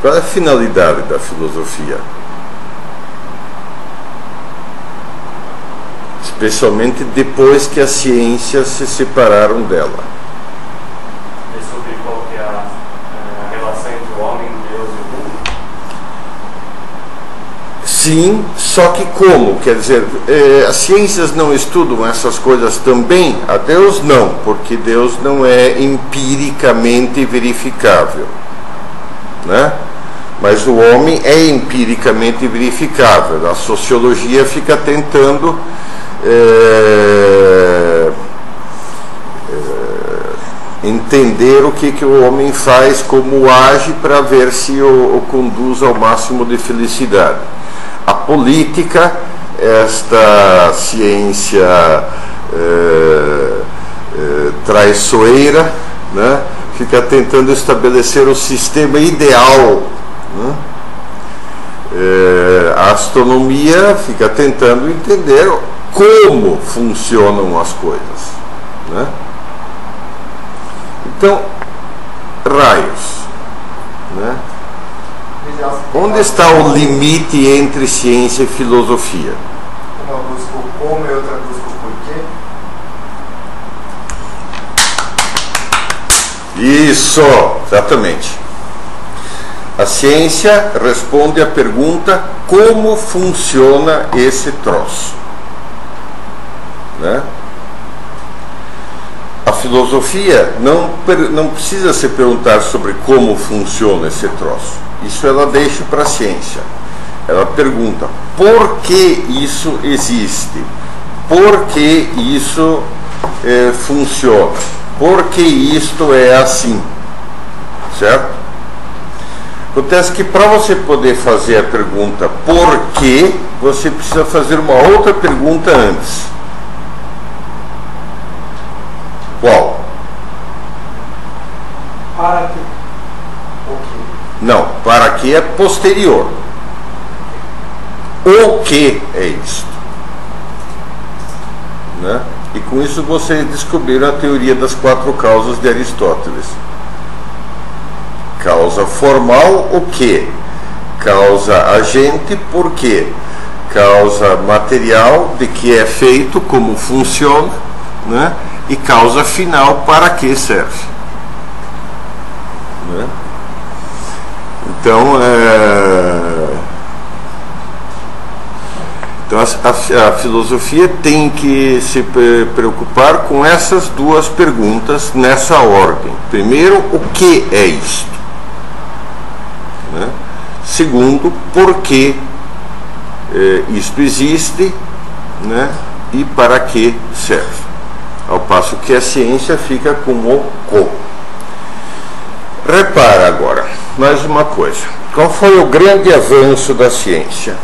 Qual é a finalidade da filosofia? Especialmente depois que as ciências se separaram dela. É sobre qual é a, é, a relação entre o homem, Deus e o mundo. Sim, só que como? Quer dizer, eh, as ciências não estudam essas coisas também? A Deus não, porque Deus não é empiricamente verificável. Né? Mas o homem é empiricamente verificável. A sociologia fica tentando eh, eh, entender o que, que o homem faz, como age, para ver se o, o conduz ao máximo de felicidade. A política, esta ciência eh, eh, traiçoeira, né, fica tentando estabelecer o sistema ideal. né? Eh, a astronomia fica tentando entender como funcionam as coisas. Né? Então, raios. Onde está o limite entre ciência e filosofia? Uma busca o como e outra busca o porquê? Isso, exatamente. A ciência responde à pergunta como funciona esse troço. Né? A filosofia não, não precisa se perguntar sobre como funciona esse troço. Isso ela deixa para a ciência. Ela pergunta por que isso existe, por que isso eh, funciona, por que isto é assim, certo? Acontece que para você poder fazer a pergunta por que, você precisa fazer uma outra pergunta antes. Qual? Para que. Não, para que é posterior. O que é isto? Né? E com isso vocês descobriram a teoria das quatro causas de Aristóteles. Causa formal, o que? Causa agente, por quê? Causa material, de que é feito, como funciona, né? e causa final, para que serve. Né? Então, é... então a, a, a, filosofia tem que se preocupar com essas duas perguntas nessa ordem. Primeiro, o que é isto? Né? Segundo, por que é, isto existe né? e para que serve. Ao passo que a ciência fica com o como. Repara agora, mais uma coisa. Qual foi o grande avanço da ciência?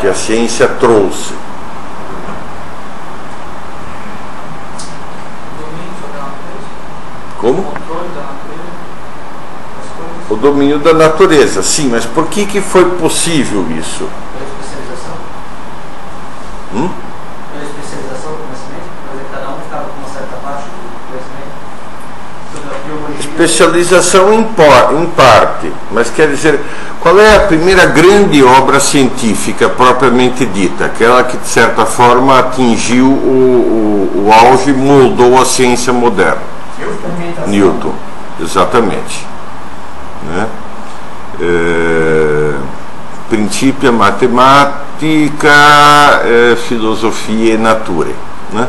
Que a ciência trouxe. Como? O domínio da natureza, sim, mas por que, que foi possível isso? Pela especialização? Hum? Pela especialização do conhecimento? Por exemplo, cada um ficava com uma certa parte do conhecimento? Sobre a biologia. Especialização em, por, em parte, mas quer dizer, qual é a primeira grande obra científica propriamente dita? Aquela que, de certa forma, atingiu o, o, o auge, moldou a ciência moderna? Newton, exatamente. Né? É, princípio matemática, é, filosofia e natura. Né?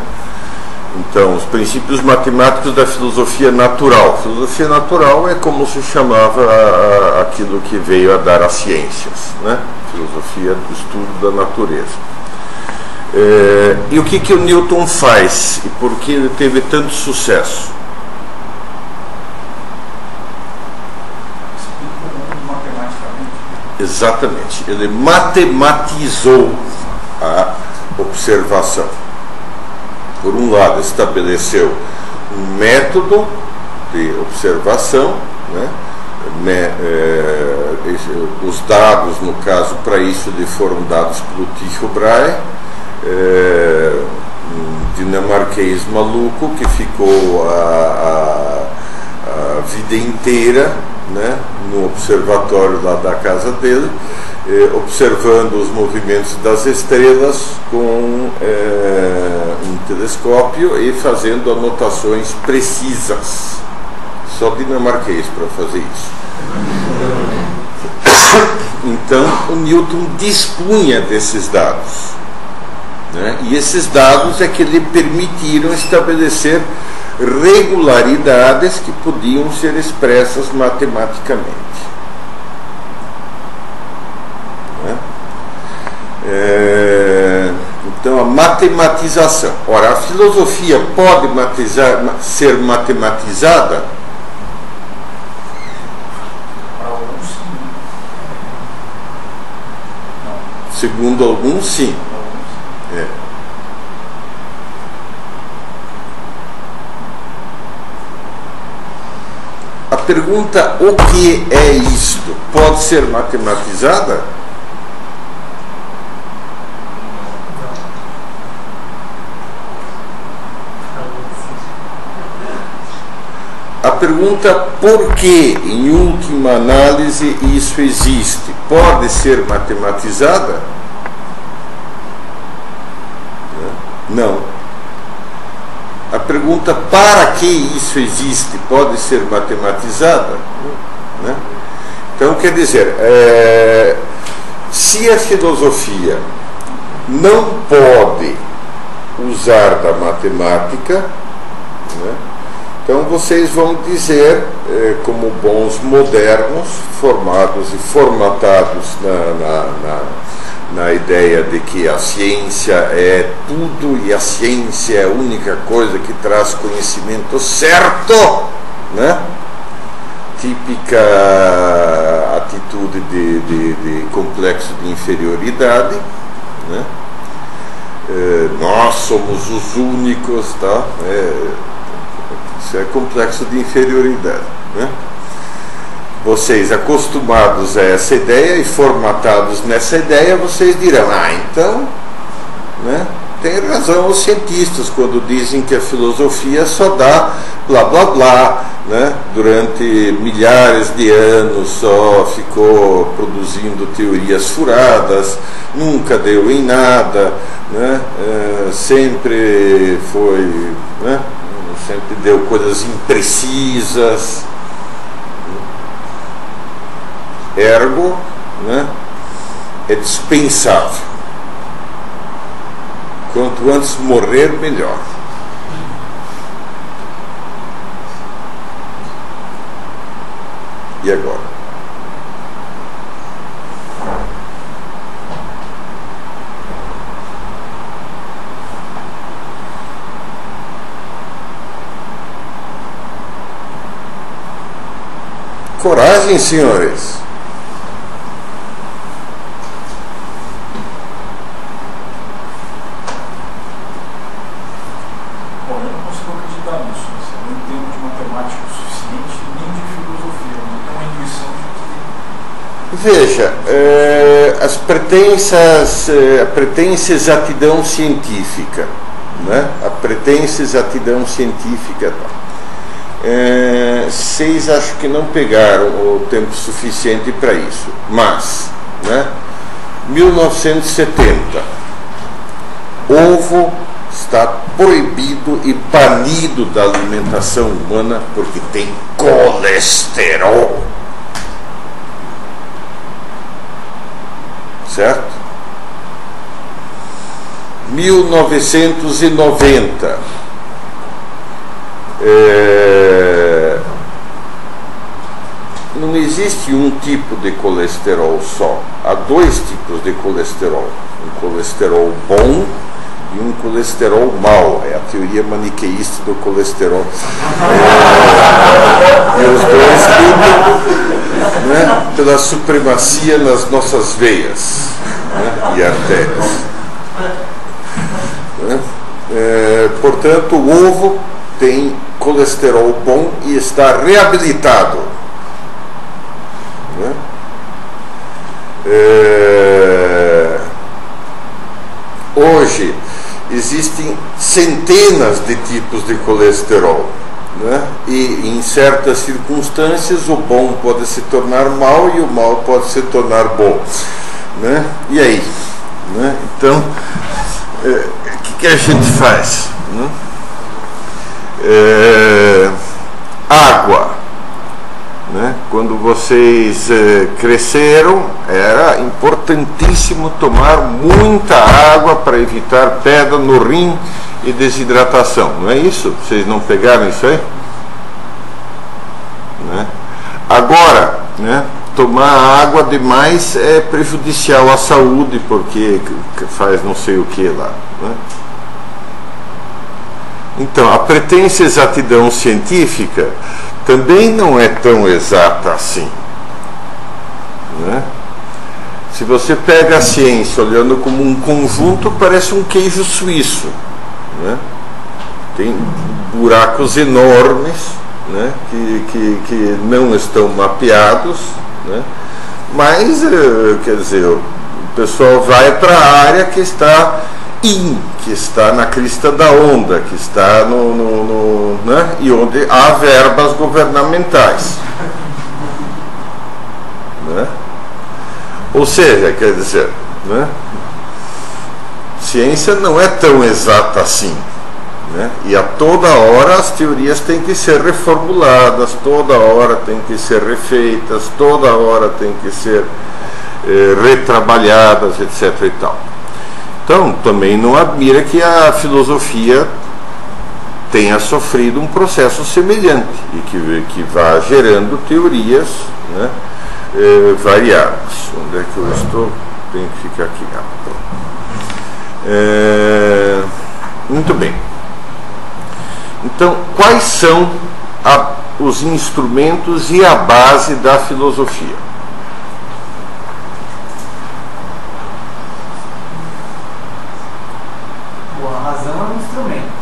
Então, os princípios matemáticos da filosofia natural. Filosofia natural é como se chamava aquilo que veio a dar as ciências, né? filosofia do estudo da natureza. É, e o que, que o Newton faz e por que ele teve tanto sucesso? Exatamente. Ele matematizou a observação. Por um lado, estabeleceu um método de observação, né? Me, eh, os dados, no caso, para isso, foram dados pelo Tycho Brahe, eh, um dinamarquês maluco que ficou a- a, a vida inteira né, no observatório lá da casa dele, eh, observando os movimentos das estrelas com eh, um telescópio e fazendo anotações precisas. Só dinamarquês para fazer isso. [COUGHS] Então, o Newton dispunha desses dados. né? E esses dados é que lhe permitiram estabelecer regularidades que podiam ser expressas matematicamente. né? É, então, a matematização. Ora, a filosofia pode matizar- ma- ser matematizada? Para alguns, sim. Segundo alguns, sim. Alguns. É. A pergunta o que é isto pode ser matematizada? A pergunta por que, em última análise, isso existe pode ser matematizada? Não. A pergunta para que isso existe pode ser matematizada? Né? Então, quer dizer, é, se a filosofia não pode usar da matemática, né, então vocês vão dizer, é, como bons modernos, formados e formatados na, na, na na ideia de que a ciência é tudo e a ciência é a única coisa que traz conhecimento certo, né? típica atitude de, de, de complexo de inferioridade. Né? É, nós somos os únicos, tá? É, isso é complexo de inferioridade. Né? vocês acostumados a essa ideia e formatados nessa ideia, vocês dirão: ah, então, né, tem razão os cientistas quando dizem que a filosofia só dá blá blá blá, né, durante milhares de anos só ficou produzindo teorias furadas, nunca deu em nada, né, é, sempre foi, né, sempre deu coisas imprecisas. Ergo, né, é dispensável. Quanto antes morrer, melhor. E agora? Coragem, senhores. Veja, eh, as pretensas, eh, a pretensa exatidão científica, né? a pretensa exatidão científica. Eh, vocês acho que não pegaram o tempo suficiente para isso, mas, né? 1970, ovo está proibido e banido da alimentação humana porque tem colesterol. certo? 1990. É... Não existe um tipo de colesterol só. Há dois tipos de colesterol: um colesterol bom e um colesterol mau. É a teoria maniqueísta do colesterol. E os dois lutam né, pela supremacia nas nossas veias né, e artérias. Né? É, portanto, o ovo tem colesterol bom e está reabilitado. Né? É, hoje existem centenas de tipos de colesterol. Né? E em certas circunstâncias o bom pode se tornar mal e o mal pode se tornar bom. Né? E aí? Né? Então, é, o é, que, que, a gente faz? Né? É, água. Né? Quando vocês é, cresceram, era importantíssimo tomar muita água para evitar pedra no rim e desidratação, não é isso? Vocês não pegaram isso aí? Né? Agora, né, tomar água demais é prejudicial à saúde porque faz não sei o que lá. Né? Então, a pretensa exatidão científica também não é tão exata assim. Né? Se você pega a ciência olhando como um conjunto, parece um queijo suíço. Né? Tem buracos enormes né? que, que, que não estão mapeados, né? mas, eh, quer dizer, o pessoal vai para a área que está in, que está na crista da onda, que está no, no, no né? e onde há verbas governamentais. Né? Ou seja, quer dizer, né? ciência não é tão exata assim. Né? E a toda hora as teorias têm que ser reformuladas, toda hora têm que ser refeitas, toda hora têm que ser eh, retrabalhadas, etc. E tal. Então, também não admira que a filosofia tenha sofrido um processo semelhante e que, que vá gerando teorias né, eh, variadas. Onde é que eu estou? Tenho que ficar aqui. Ah. É, muito bem. Então, quais são a, os instrumentos e a base da filosofia? Bom, a razão é um instrumento.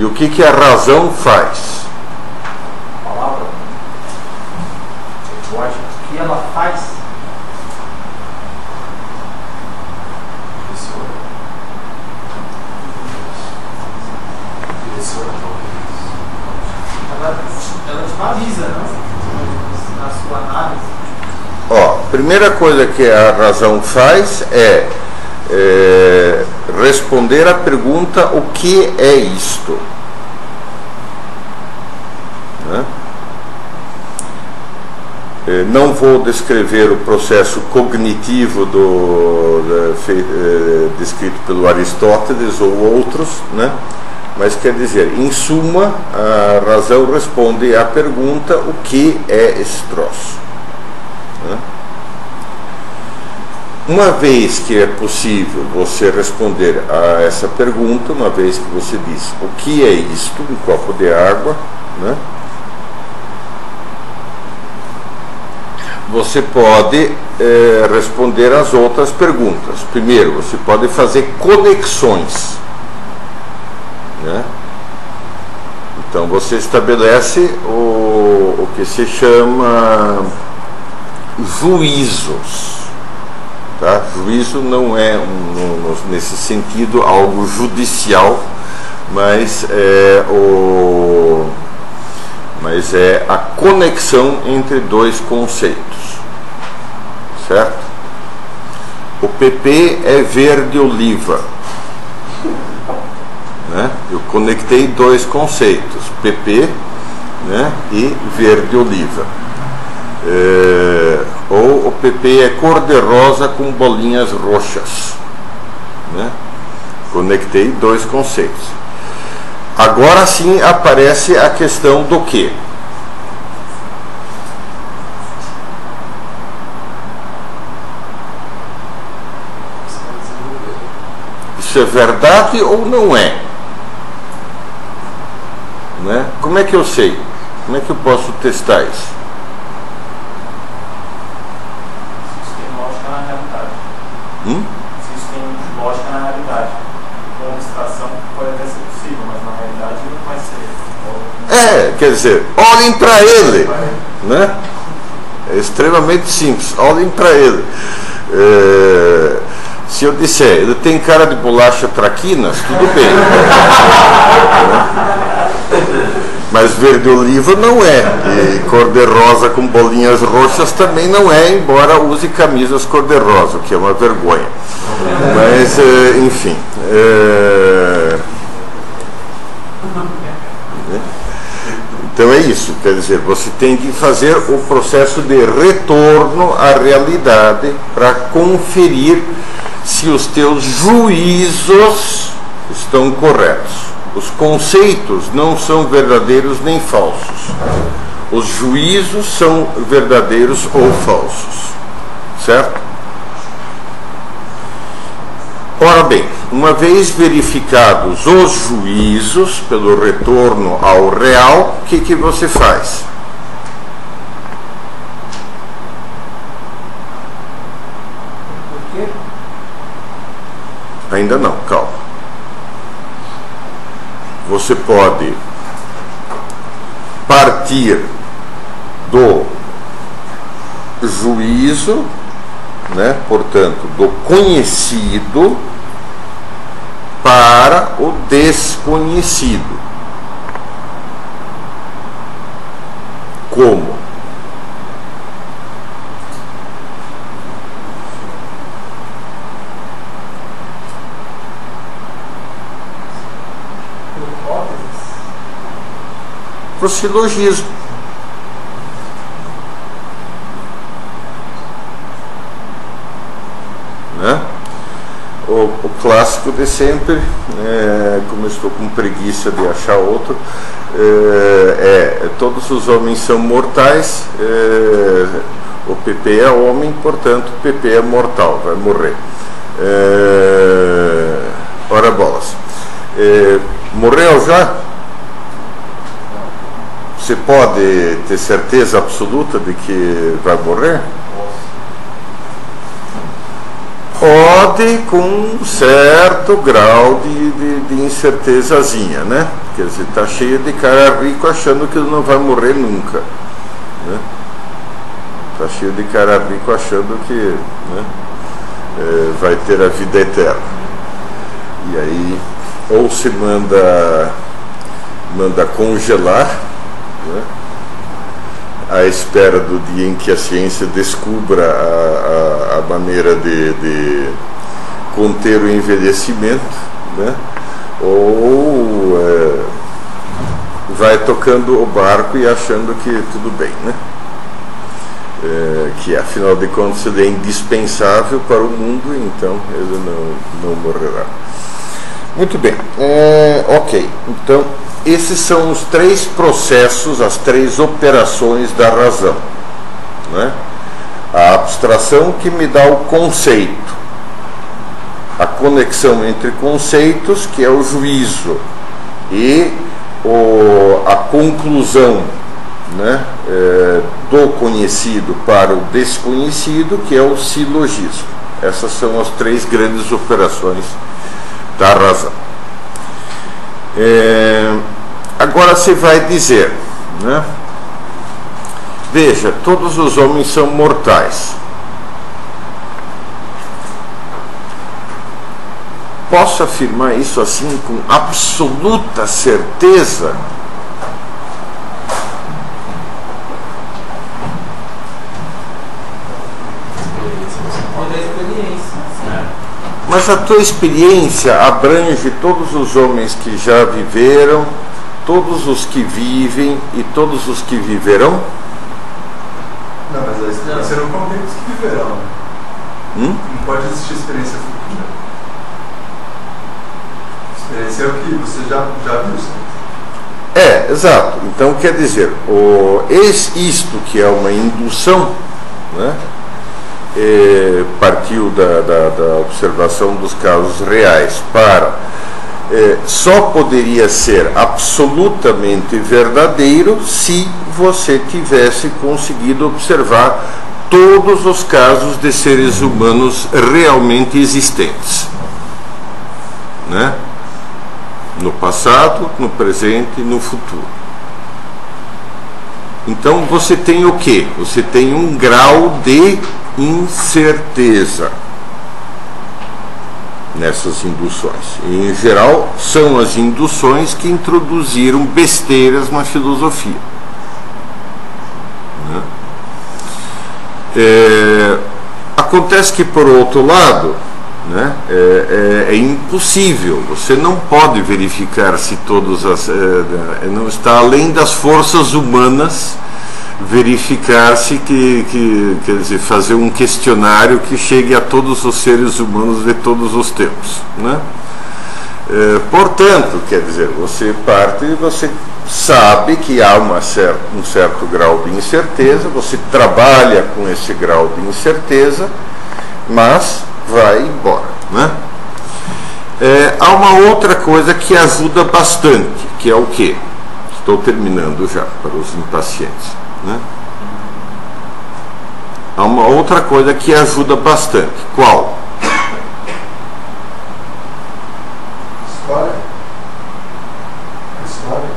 E o que, que a razão faz? Palavra? Linguagem? O que ela faz? Ela, ela te baliza, não? Na sua análise. Ó, primeira coisa que a razão faz é, é, responder à pergunta o que é isto. Né? É, Não vou descrever o processo cognitivo do, fe- eh, descrito pelo Aristóteles ou outros, né? mas quer dizer, em suma, a razão responde à pergunta o que é esse troço. né? Uma vez que é possível você responder a essa pergunta, uma vez que você diz o que é isto, um copo de água, né? você pode eh, responder às outras perguntas. Primeiro, você pode fazer conexões. Né? Então você estabelece o, o que se chama juízos. Tá? Juízo não é, um, nesse sentido, algo judicial, mas é, o, mas é a conexão entre dois conceitos. Certo? O PP é verde oliva. Né? Eu conectei dois conceitos, PP né? e verde oliva. É, PP é cor-de-rosa com bolinhas roxas. Né? Conectei dois conceitos. Agora sim aparece a questão do que? Isso é verdade ou não é? Né? Como é que eu sei? Como é que eu posso testar isso? Se isso tem lógica na realidade. Hum? Se isso tem lógica na realidade. Com abstração pode até ser possível, mas na realidade não vai ser. É, quer dizer, olhem para ele, né? É extremamente simples, olhem para ele. É, se eu disser, ele tem cara de bolacha traquinas, tudo bem. [LAUGHS] Mas verde oliva não é. E cor-de-rosa com bolinhas roxas também não é, embora use camisas cor-de-rosa, o que é uma vergonha. Mas, é, enfim. é, Então é isso, quer dizer, você tem que fazer o processo de retorno à realidade para conferir se os teus juízos estão corretos. Os conceitos não são verdadeiros nem falsos. Os juízos são verdadeiros ou falsos. Certo? Ora bem, uma vez verificados os juízos pelo retorno ao real, o que, que você faz? Ainda não, calma. Você pode partir do juízo, né, portanto, do conhecido para o desconhecido. Como? Para o silogismo. Né? O, o, clássico de sempre, é, como estou com preguiça de achar outro, é, é todos os homens são mortais, é, o PP é homem, portanto o PP é mortal, vai morrer. É, ora bolas. É, morreu já? Você pode ter certeza absoluta de que vai morrer? Pode com um certo grau de, de, de incertezazinha, né? Quer dizer, está cheio de cara rico achando que não vai morrer nunca. Né? Está cheio de cara rico achando que né, é, vai ter a vida eterna. E aí, ou se manda, manda congelar, né? à espera do dia em que a ciência descubra a, a, a maneira de, de, conter o envelhecimento, né? ou é, vai tocando o barco e achando que tudo bem, né? É, que afinal de contas ele é indispensável para o mundo, então ele não, não morrerá. Muito bem, é, ok, então esses são os três processos, as três operações da razão. Né? A abstração que me dá o conceito, a conexão entre conceitos, que é o juízo, e o, a conclusão né, é, do conhecido para o desconhecido, que é o silogismo. Essas são as três grandes operações da razão. É, agora você vai dizer, né? Veja, todos os homens são mortais. Posso afirmar isso assim com absoluta certeza? Mas a tua experiência abrange todos os homens que já viveram, todos os que vivem e todos os que viverão? Não, mas a experiência não contém os que viverão. Hum? Não pode existir experiência futura. Experiência é o que você já, já viu, certo? É, exato. Então quer dizer, o, isto que é uma indução, né? Eh, partiu da, da, da, observação dos casos reais para eh, só poderia ser absolutamente verdadeiro se você tivesse conseguido observar todos os casos de seres humanos realmente existentes. Né? No passado, no presente e no futuro. Então você tem o que? Você tem um grau de incerteza nessas induções. Em geral, são as induções que introduziram besteiras na filosofia. Né? É, acontece que, por outro lado, né, é, é, é, impossível, você não pode verificar se todos as. É, não está além das forças humanas verificar-se que, que, quer dizer, fazer um questionário que chegue a todos os seres humanos de todos os tempos, né? É, portanto, quer dizer, você parte e você sabe que há uma cer um certo grau de incerteza, você trabalha com esse grau de incerteza, mas vai embora, né? É, há uma outra coisa que ajuda bastante, que é o que? Estou terminando já para os impacientes. Né? Há uma outra coisa que ajuda bastante. Qual? História. História.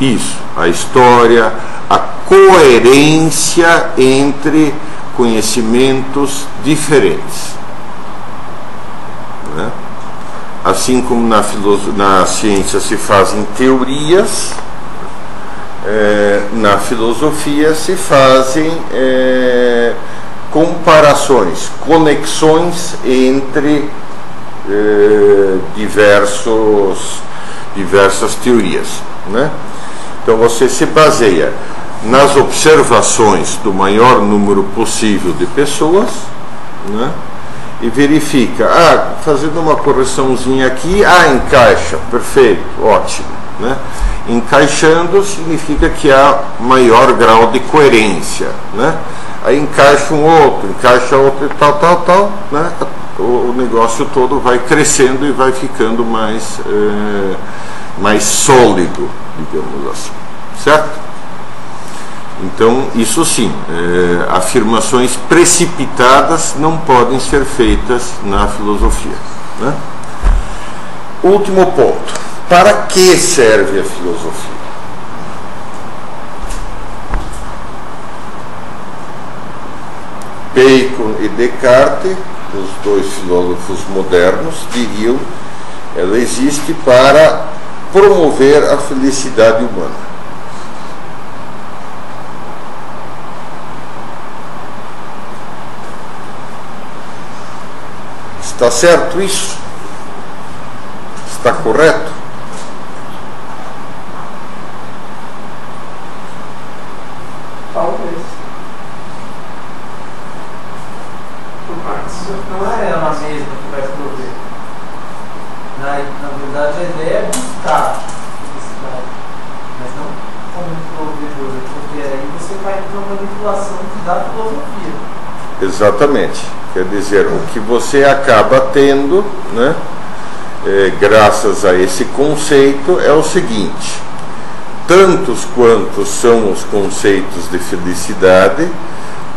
Isso, a história, a coerência entre conhecimentos diferentes. Né? Assim como na, na ciência se fazem teorias, é, na filosofia se fazem é, comparações, conexões entre é, diversos, diversas teorias. Né? Então você se baseia nas observações do maior número possível de pessoas, né? e verifica, ah, fazendo uma correçãozinha aqui, ah, encaixa, perfeito, ótimo. Né? Encaixando significa que há maior grau de coerência. Né? Aí encaixa um outro, encaixa outro e tal, tal, tal. Né? O, negócio todo vai crescendo e vai ficando mais, é, mais sólido, digamos assim. Certo? Então, isso sim, é, afirmações precipitadas não podem ser feitas na filosofia. Né? Último ponto: para que serve a filosofia? Bacon e Descartes, os dois filósofos modernos, diriam ela existe para promover a felicidade humana. Está certo isso? Está correto? Talvez. Não é ela mesma que vai prover. Na, na verdade, a ideia é buscar felicidade, mas não como provedora, porque aí você vai para uma manipulação da filosofia. Exatamente. Quer dizer, o que você acaba tendo, né, é, graças a esse conceito, é o seguinte: tantos quantos são os conceitos de felicidade,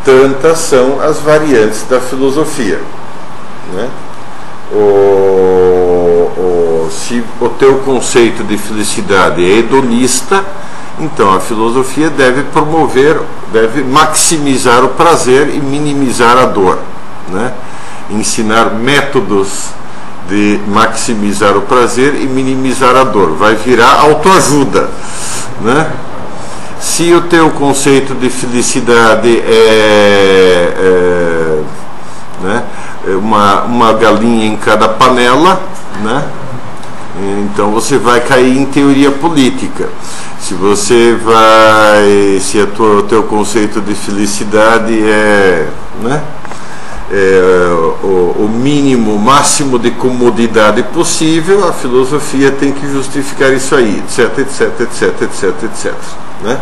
tantas são as variantes da filosofia. Né? O, se o teu conceito de felicidade é hedonista, então a filosofia deve promover, deve maximizar o prazer e minimizar a dor né? ensinar métodos de maximizar o prazer e minimizar a dor. Vai virar autoajuda. Né? Se o teu conceito de felicidade é, é né, é uma, uma galinha em cada panela, né? Então você vai cair em teoria política. Se você vai, se o teu conceito de felicidade é, né, é, o, o, mínimo, o máximo de comodidade possível, a filosofia tem que justificar isso aí, etc, etc, etc, etc, etc. Né?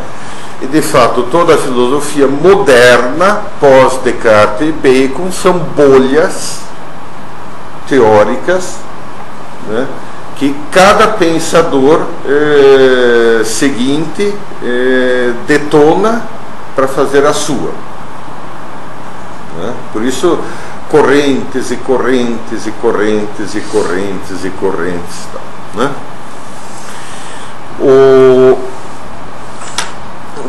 E de fato, toda a filosofia moderna, pós-Descartes e Bacon, são bolhas teóricas né? Que cada pensador é, seguinte é, detona para fazer a sua. Né? Por isso, correntes e correntes e correntes e correntes e correntes. Né? O...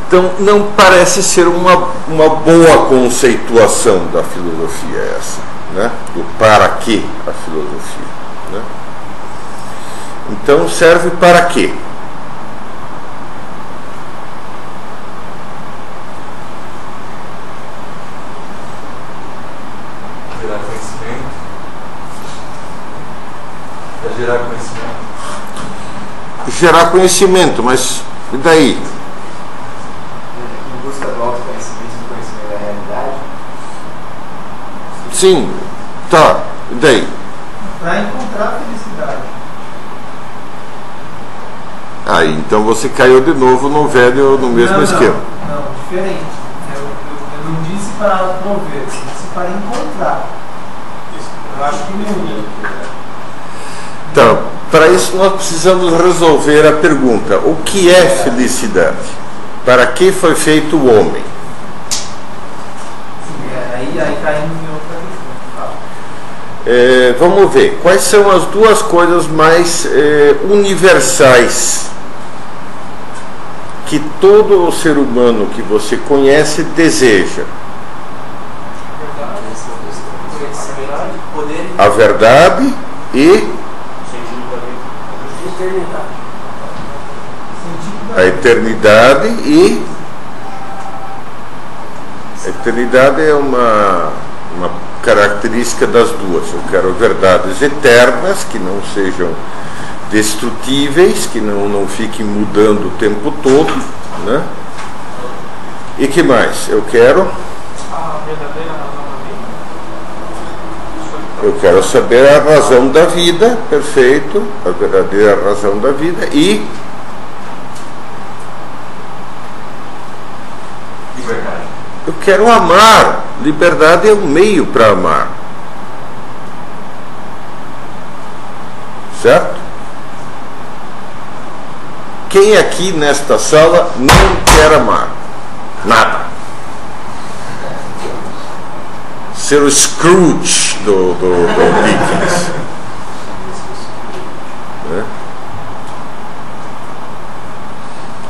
Então, não parece ser uma, uma boa conceituação da filosofia essa, né? do para que a filosofia. Então, serve para quê? gerar conhecimento. Gerar conhecimento, mas e daí? Em busca do autoconhecimento do conhecimento da realidade? Sim, tá. E daí? Para encontrar a felicidade. Aí, então você caiu de novo no velho, no mesmo não, esquema. Não, não diferente. Eu, eu, eu, não disse para prover, eu disse para encontrar. Eu acho que não. Então, para isso nós precisamos resolver a pergunta: o que é felicidade? Para que foi feito o homem? em outra questão. É, vamos ver, quais são as duas coisas mais é, universais que todo o ser humano que você conhece deseja? A verdade e a eternidade e a eternidade é uma, uma característica das duas. Eu quero verdades eternas que não sejam destrutíveis, que não, não fiquem mudando o tempo todo, né? E que mais? Eu quero. Eu quero saber a razão da vida, perfeito, a verdadeira razão da vida e. Liberdade. Eu quero amar. Liberdade é o meio para amar. Certo? Quem aqui nesta sala não quer amar? Nada. Ser o Scrooge do, do, do Dickens. Né?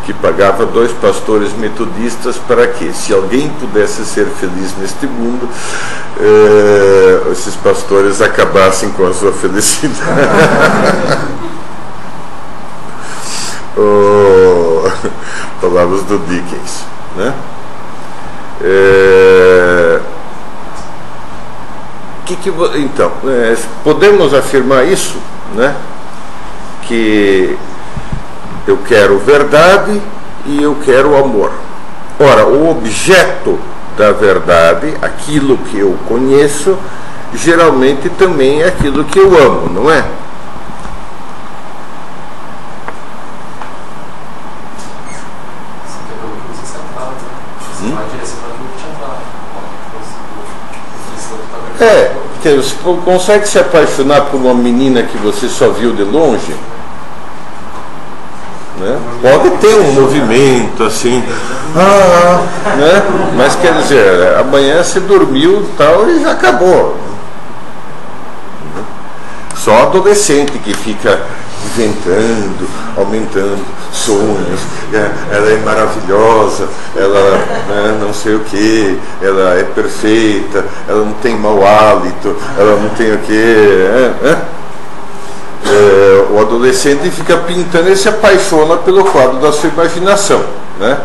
Que pagava dois pastores metodistas para que, se alguém pudesse ser feliz neste mundo, eh, esses pastores acabassem com a sua felicidade. [LAUGHS] oh, [LAUGHS] palavras do Dickens. Né? É, que que, então, é, podemos afirmar isso, né? que eu quero verdade e eu quero amor. Ora, o objeto da verdade, aquilo que eu conheço, geralmente também é aquilo que eu amo, não é? Você consegue se apaixonar por uma menina que você só viu de longe? Né? Pode ter um movimento assim, ah, né? mas quer dizer, amanhã você dormiu tal e já acabou. Só adolescente que fica inventando, aumentando sonhos, é, ela é maravilhosa, ela né, não sei o que, ela é perfeita, ela não tem mau hálito, ela não tem o que. É, é. É, o adolescente fica pintando e se apaixona pelo quadro da sua imaginação. Né?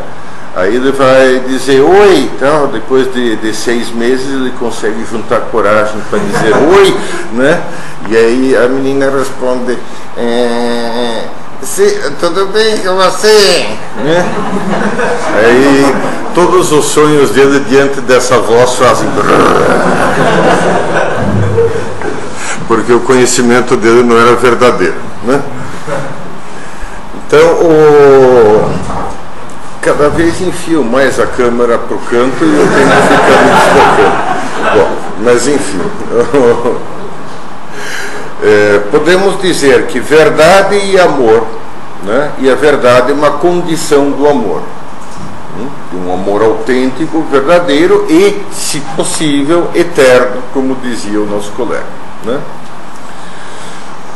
Aí ele vai dizer oi, então, depois de, de seis meses ele consegue juntar coragem para dizer [LAUGHS] oi, né? E aí a menina responde, é, tudo bem com você? Né? Aí todos os sonhos dele diante dessa voz fazem. [LAUGHS] Porque o conhecimento dele não era verdadeiro. Né? Então o cada vez enfio mais a câmera para o canto e eu tenho que ficar me deslocando. Bom, mas enfim. [LAUGHS] É, podemos dizer que verdade e amor, né? e a verdade é uma condição do amor. Hum? Um amor autêntico, verdadeiro e, se possível, eterno, como dizia o nosso colega. Né?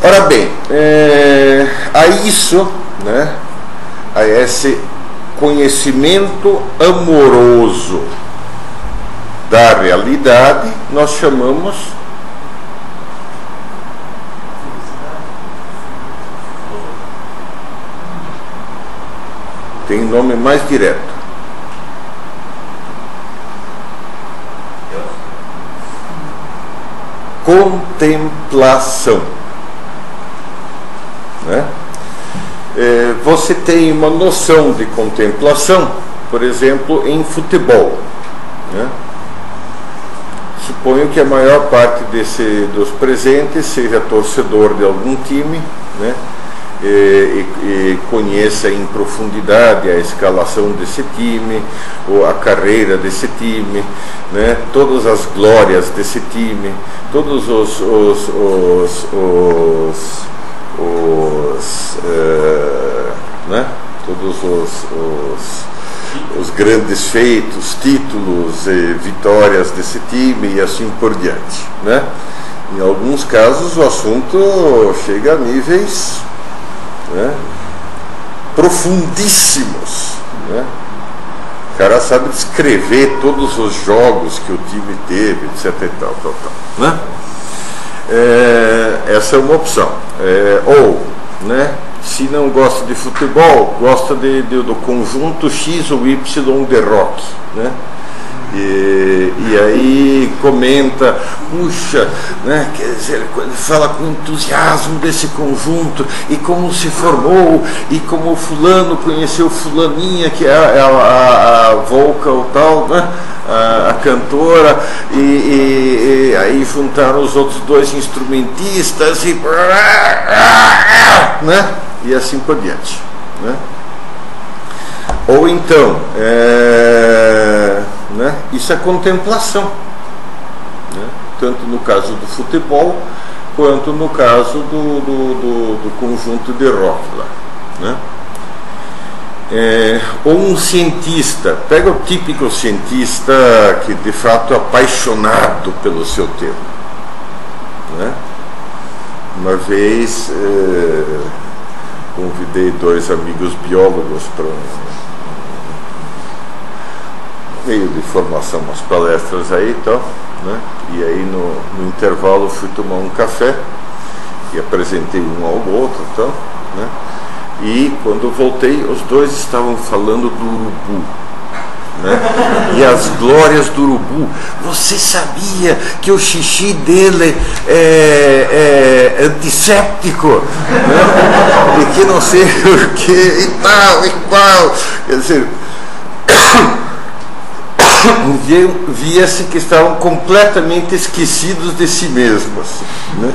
Ora bem, é, a isso, né, a esse conhecimento amoroso da realidade, nós chamamos tem nome mais direto. Contemplação. Né? É, você tem uma noção de contemplação, por exemplo, em futebol. Né? Suponho que a maior parte desse, dos presentes seja torcedor de algum time, né? E, e, conheça em profundidade a escalação desse time, ou a carreira desse time, né? todas as glórias desse time, todos os, os, os, os os, uh, né? todos os, os, os, grandes feitos, títulos e vitórias desse time e assim por diante. Né? Em alguns casos o assunto chega a níveis né? profundíssimos. Né? O cara sabe descrever todos os jogos que o time teve, etc. E tal, tal, tal, né? É, essa é uma opção. É, ou, né, se não gosta de futebol, gosta de, de, do conjunto X ou Y de rock. Né? E, e aí comenta, puxa, né, quer dizer, fala com entusiasmo desse conjunto e como se formou e como fulano conheceu fulaninha, que é a, é a, a, a vocal tal, né? A, a, cantora, e, e, e, aí juntaram os outros dois instrumentistas e, né? e assim por diante. Né? Ou então, é, né, isso é contemplação, né, tanto no caso do futebol quanto no caso do, do, do, do conjunto de rock lá. Né. É, ou um cientista, pega o típico cientista que de fato é apaixonado pelo seu tema. Né? Uma vez é, convidei dois amigos biólogos para um meio de formação, umas palestras aí e tal, né? E aí no, no intervalo fui tomar um café e apresentei um ao outro e tal, né? E quando voltei, os dois estavam falando do urubu. Né? E as glórias do urubu. Você sabia que o xixi dele é, é antisséptico? Né? E que não sei [LAUGHS] o que e tal, e qual. Quer dizer, [COUGHS] via-se que estavam completamente esquecidos de si mesmos. Né?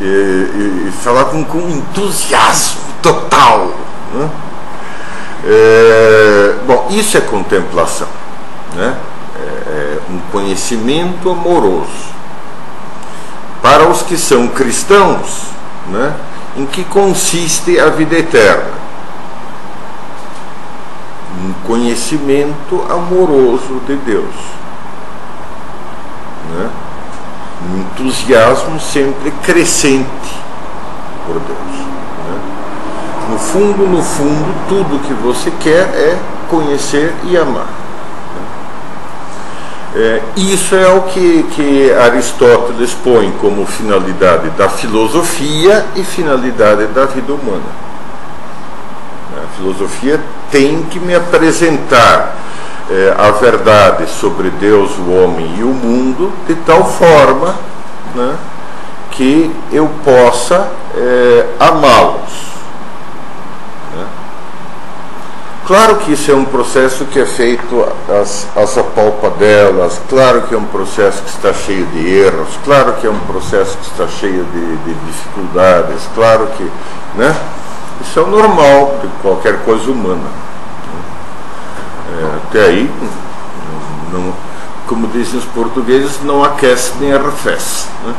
E, e, e falavam com entusiasmo total. Né? É, bom, isso é contemplação. Né? É, é um conhecimento amoroso. Para os que são cristãos, né? em que consiste a vida eterna? Um conhecimento amoroso de Deus. Né? Um entusiasmo sempre crescente por Deus. Né? No fundo, no fundo, tudo que você quer é conhecer e amar. Né? É, isso é o que, que Aristóteles põe como finalidade da filosofia e finalidade da vida humana. A filosofia tem que me apresentar é, a verdade sobre Deus, o homem e o mundo de tal forma né, que eu possa é, amá-los. Né? Claro que isso é um processo que é feito às, às apalpadelas, claro que é um processo que está cheio de erros, claro que é um processo que está cheio de, de dificuldades, claro que. Né? Isso é o normal de qualquer coisa humana. É, até aí, não, como dizem os portugueses, não aquece nem arrefece. Né?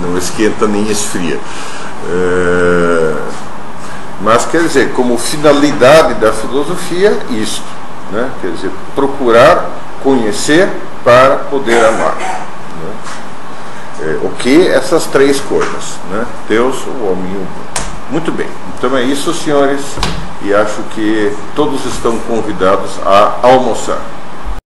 Não esquenta nem esfria. É, mas quer dizer, como finalidade da filosofia, isto. Né? Quer dizer, procurar conhecer para poder amar. Né? É, o que? Essas três coisas. Né? Deus, o homem e o mundo. Muito bem, então é isso, senhores, e acho que todos estão convidados a almoçar.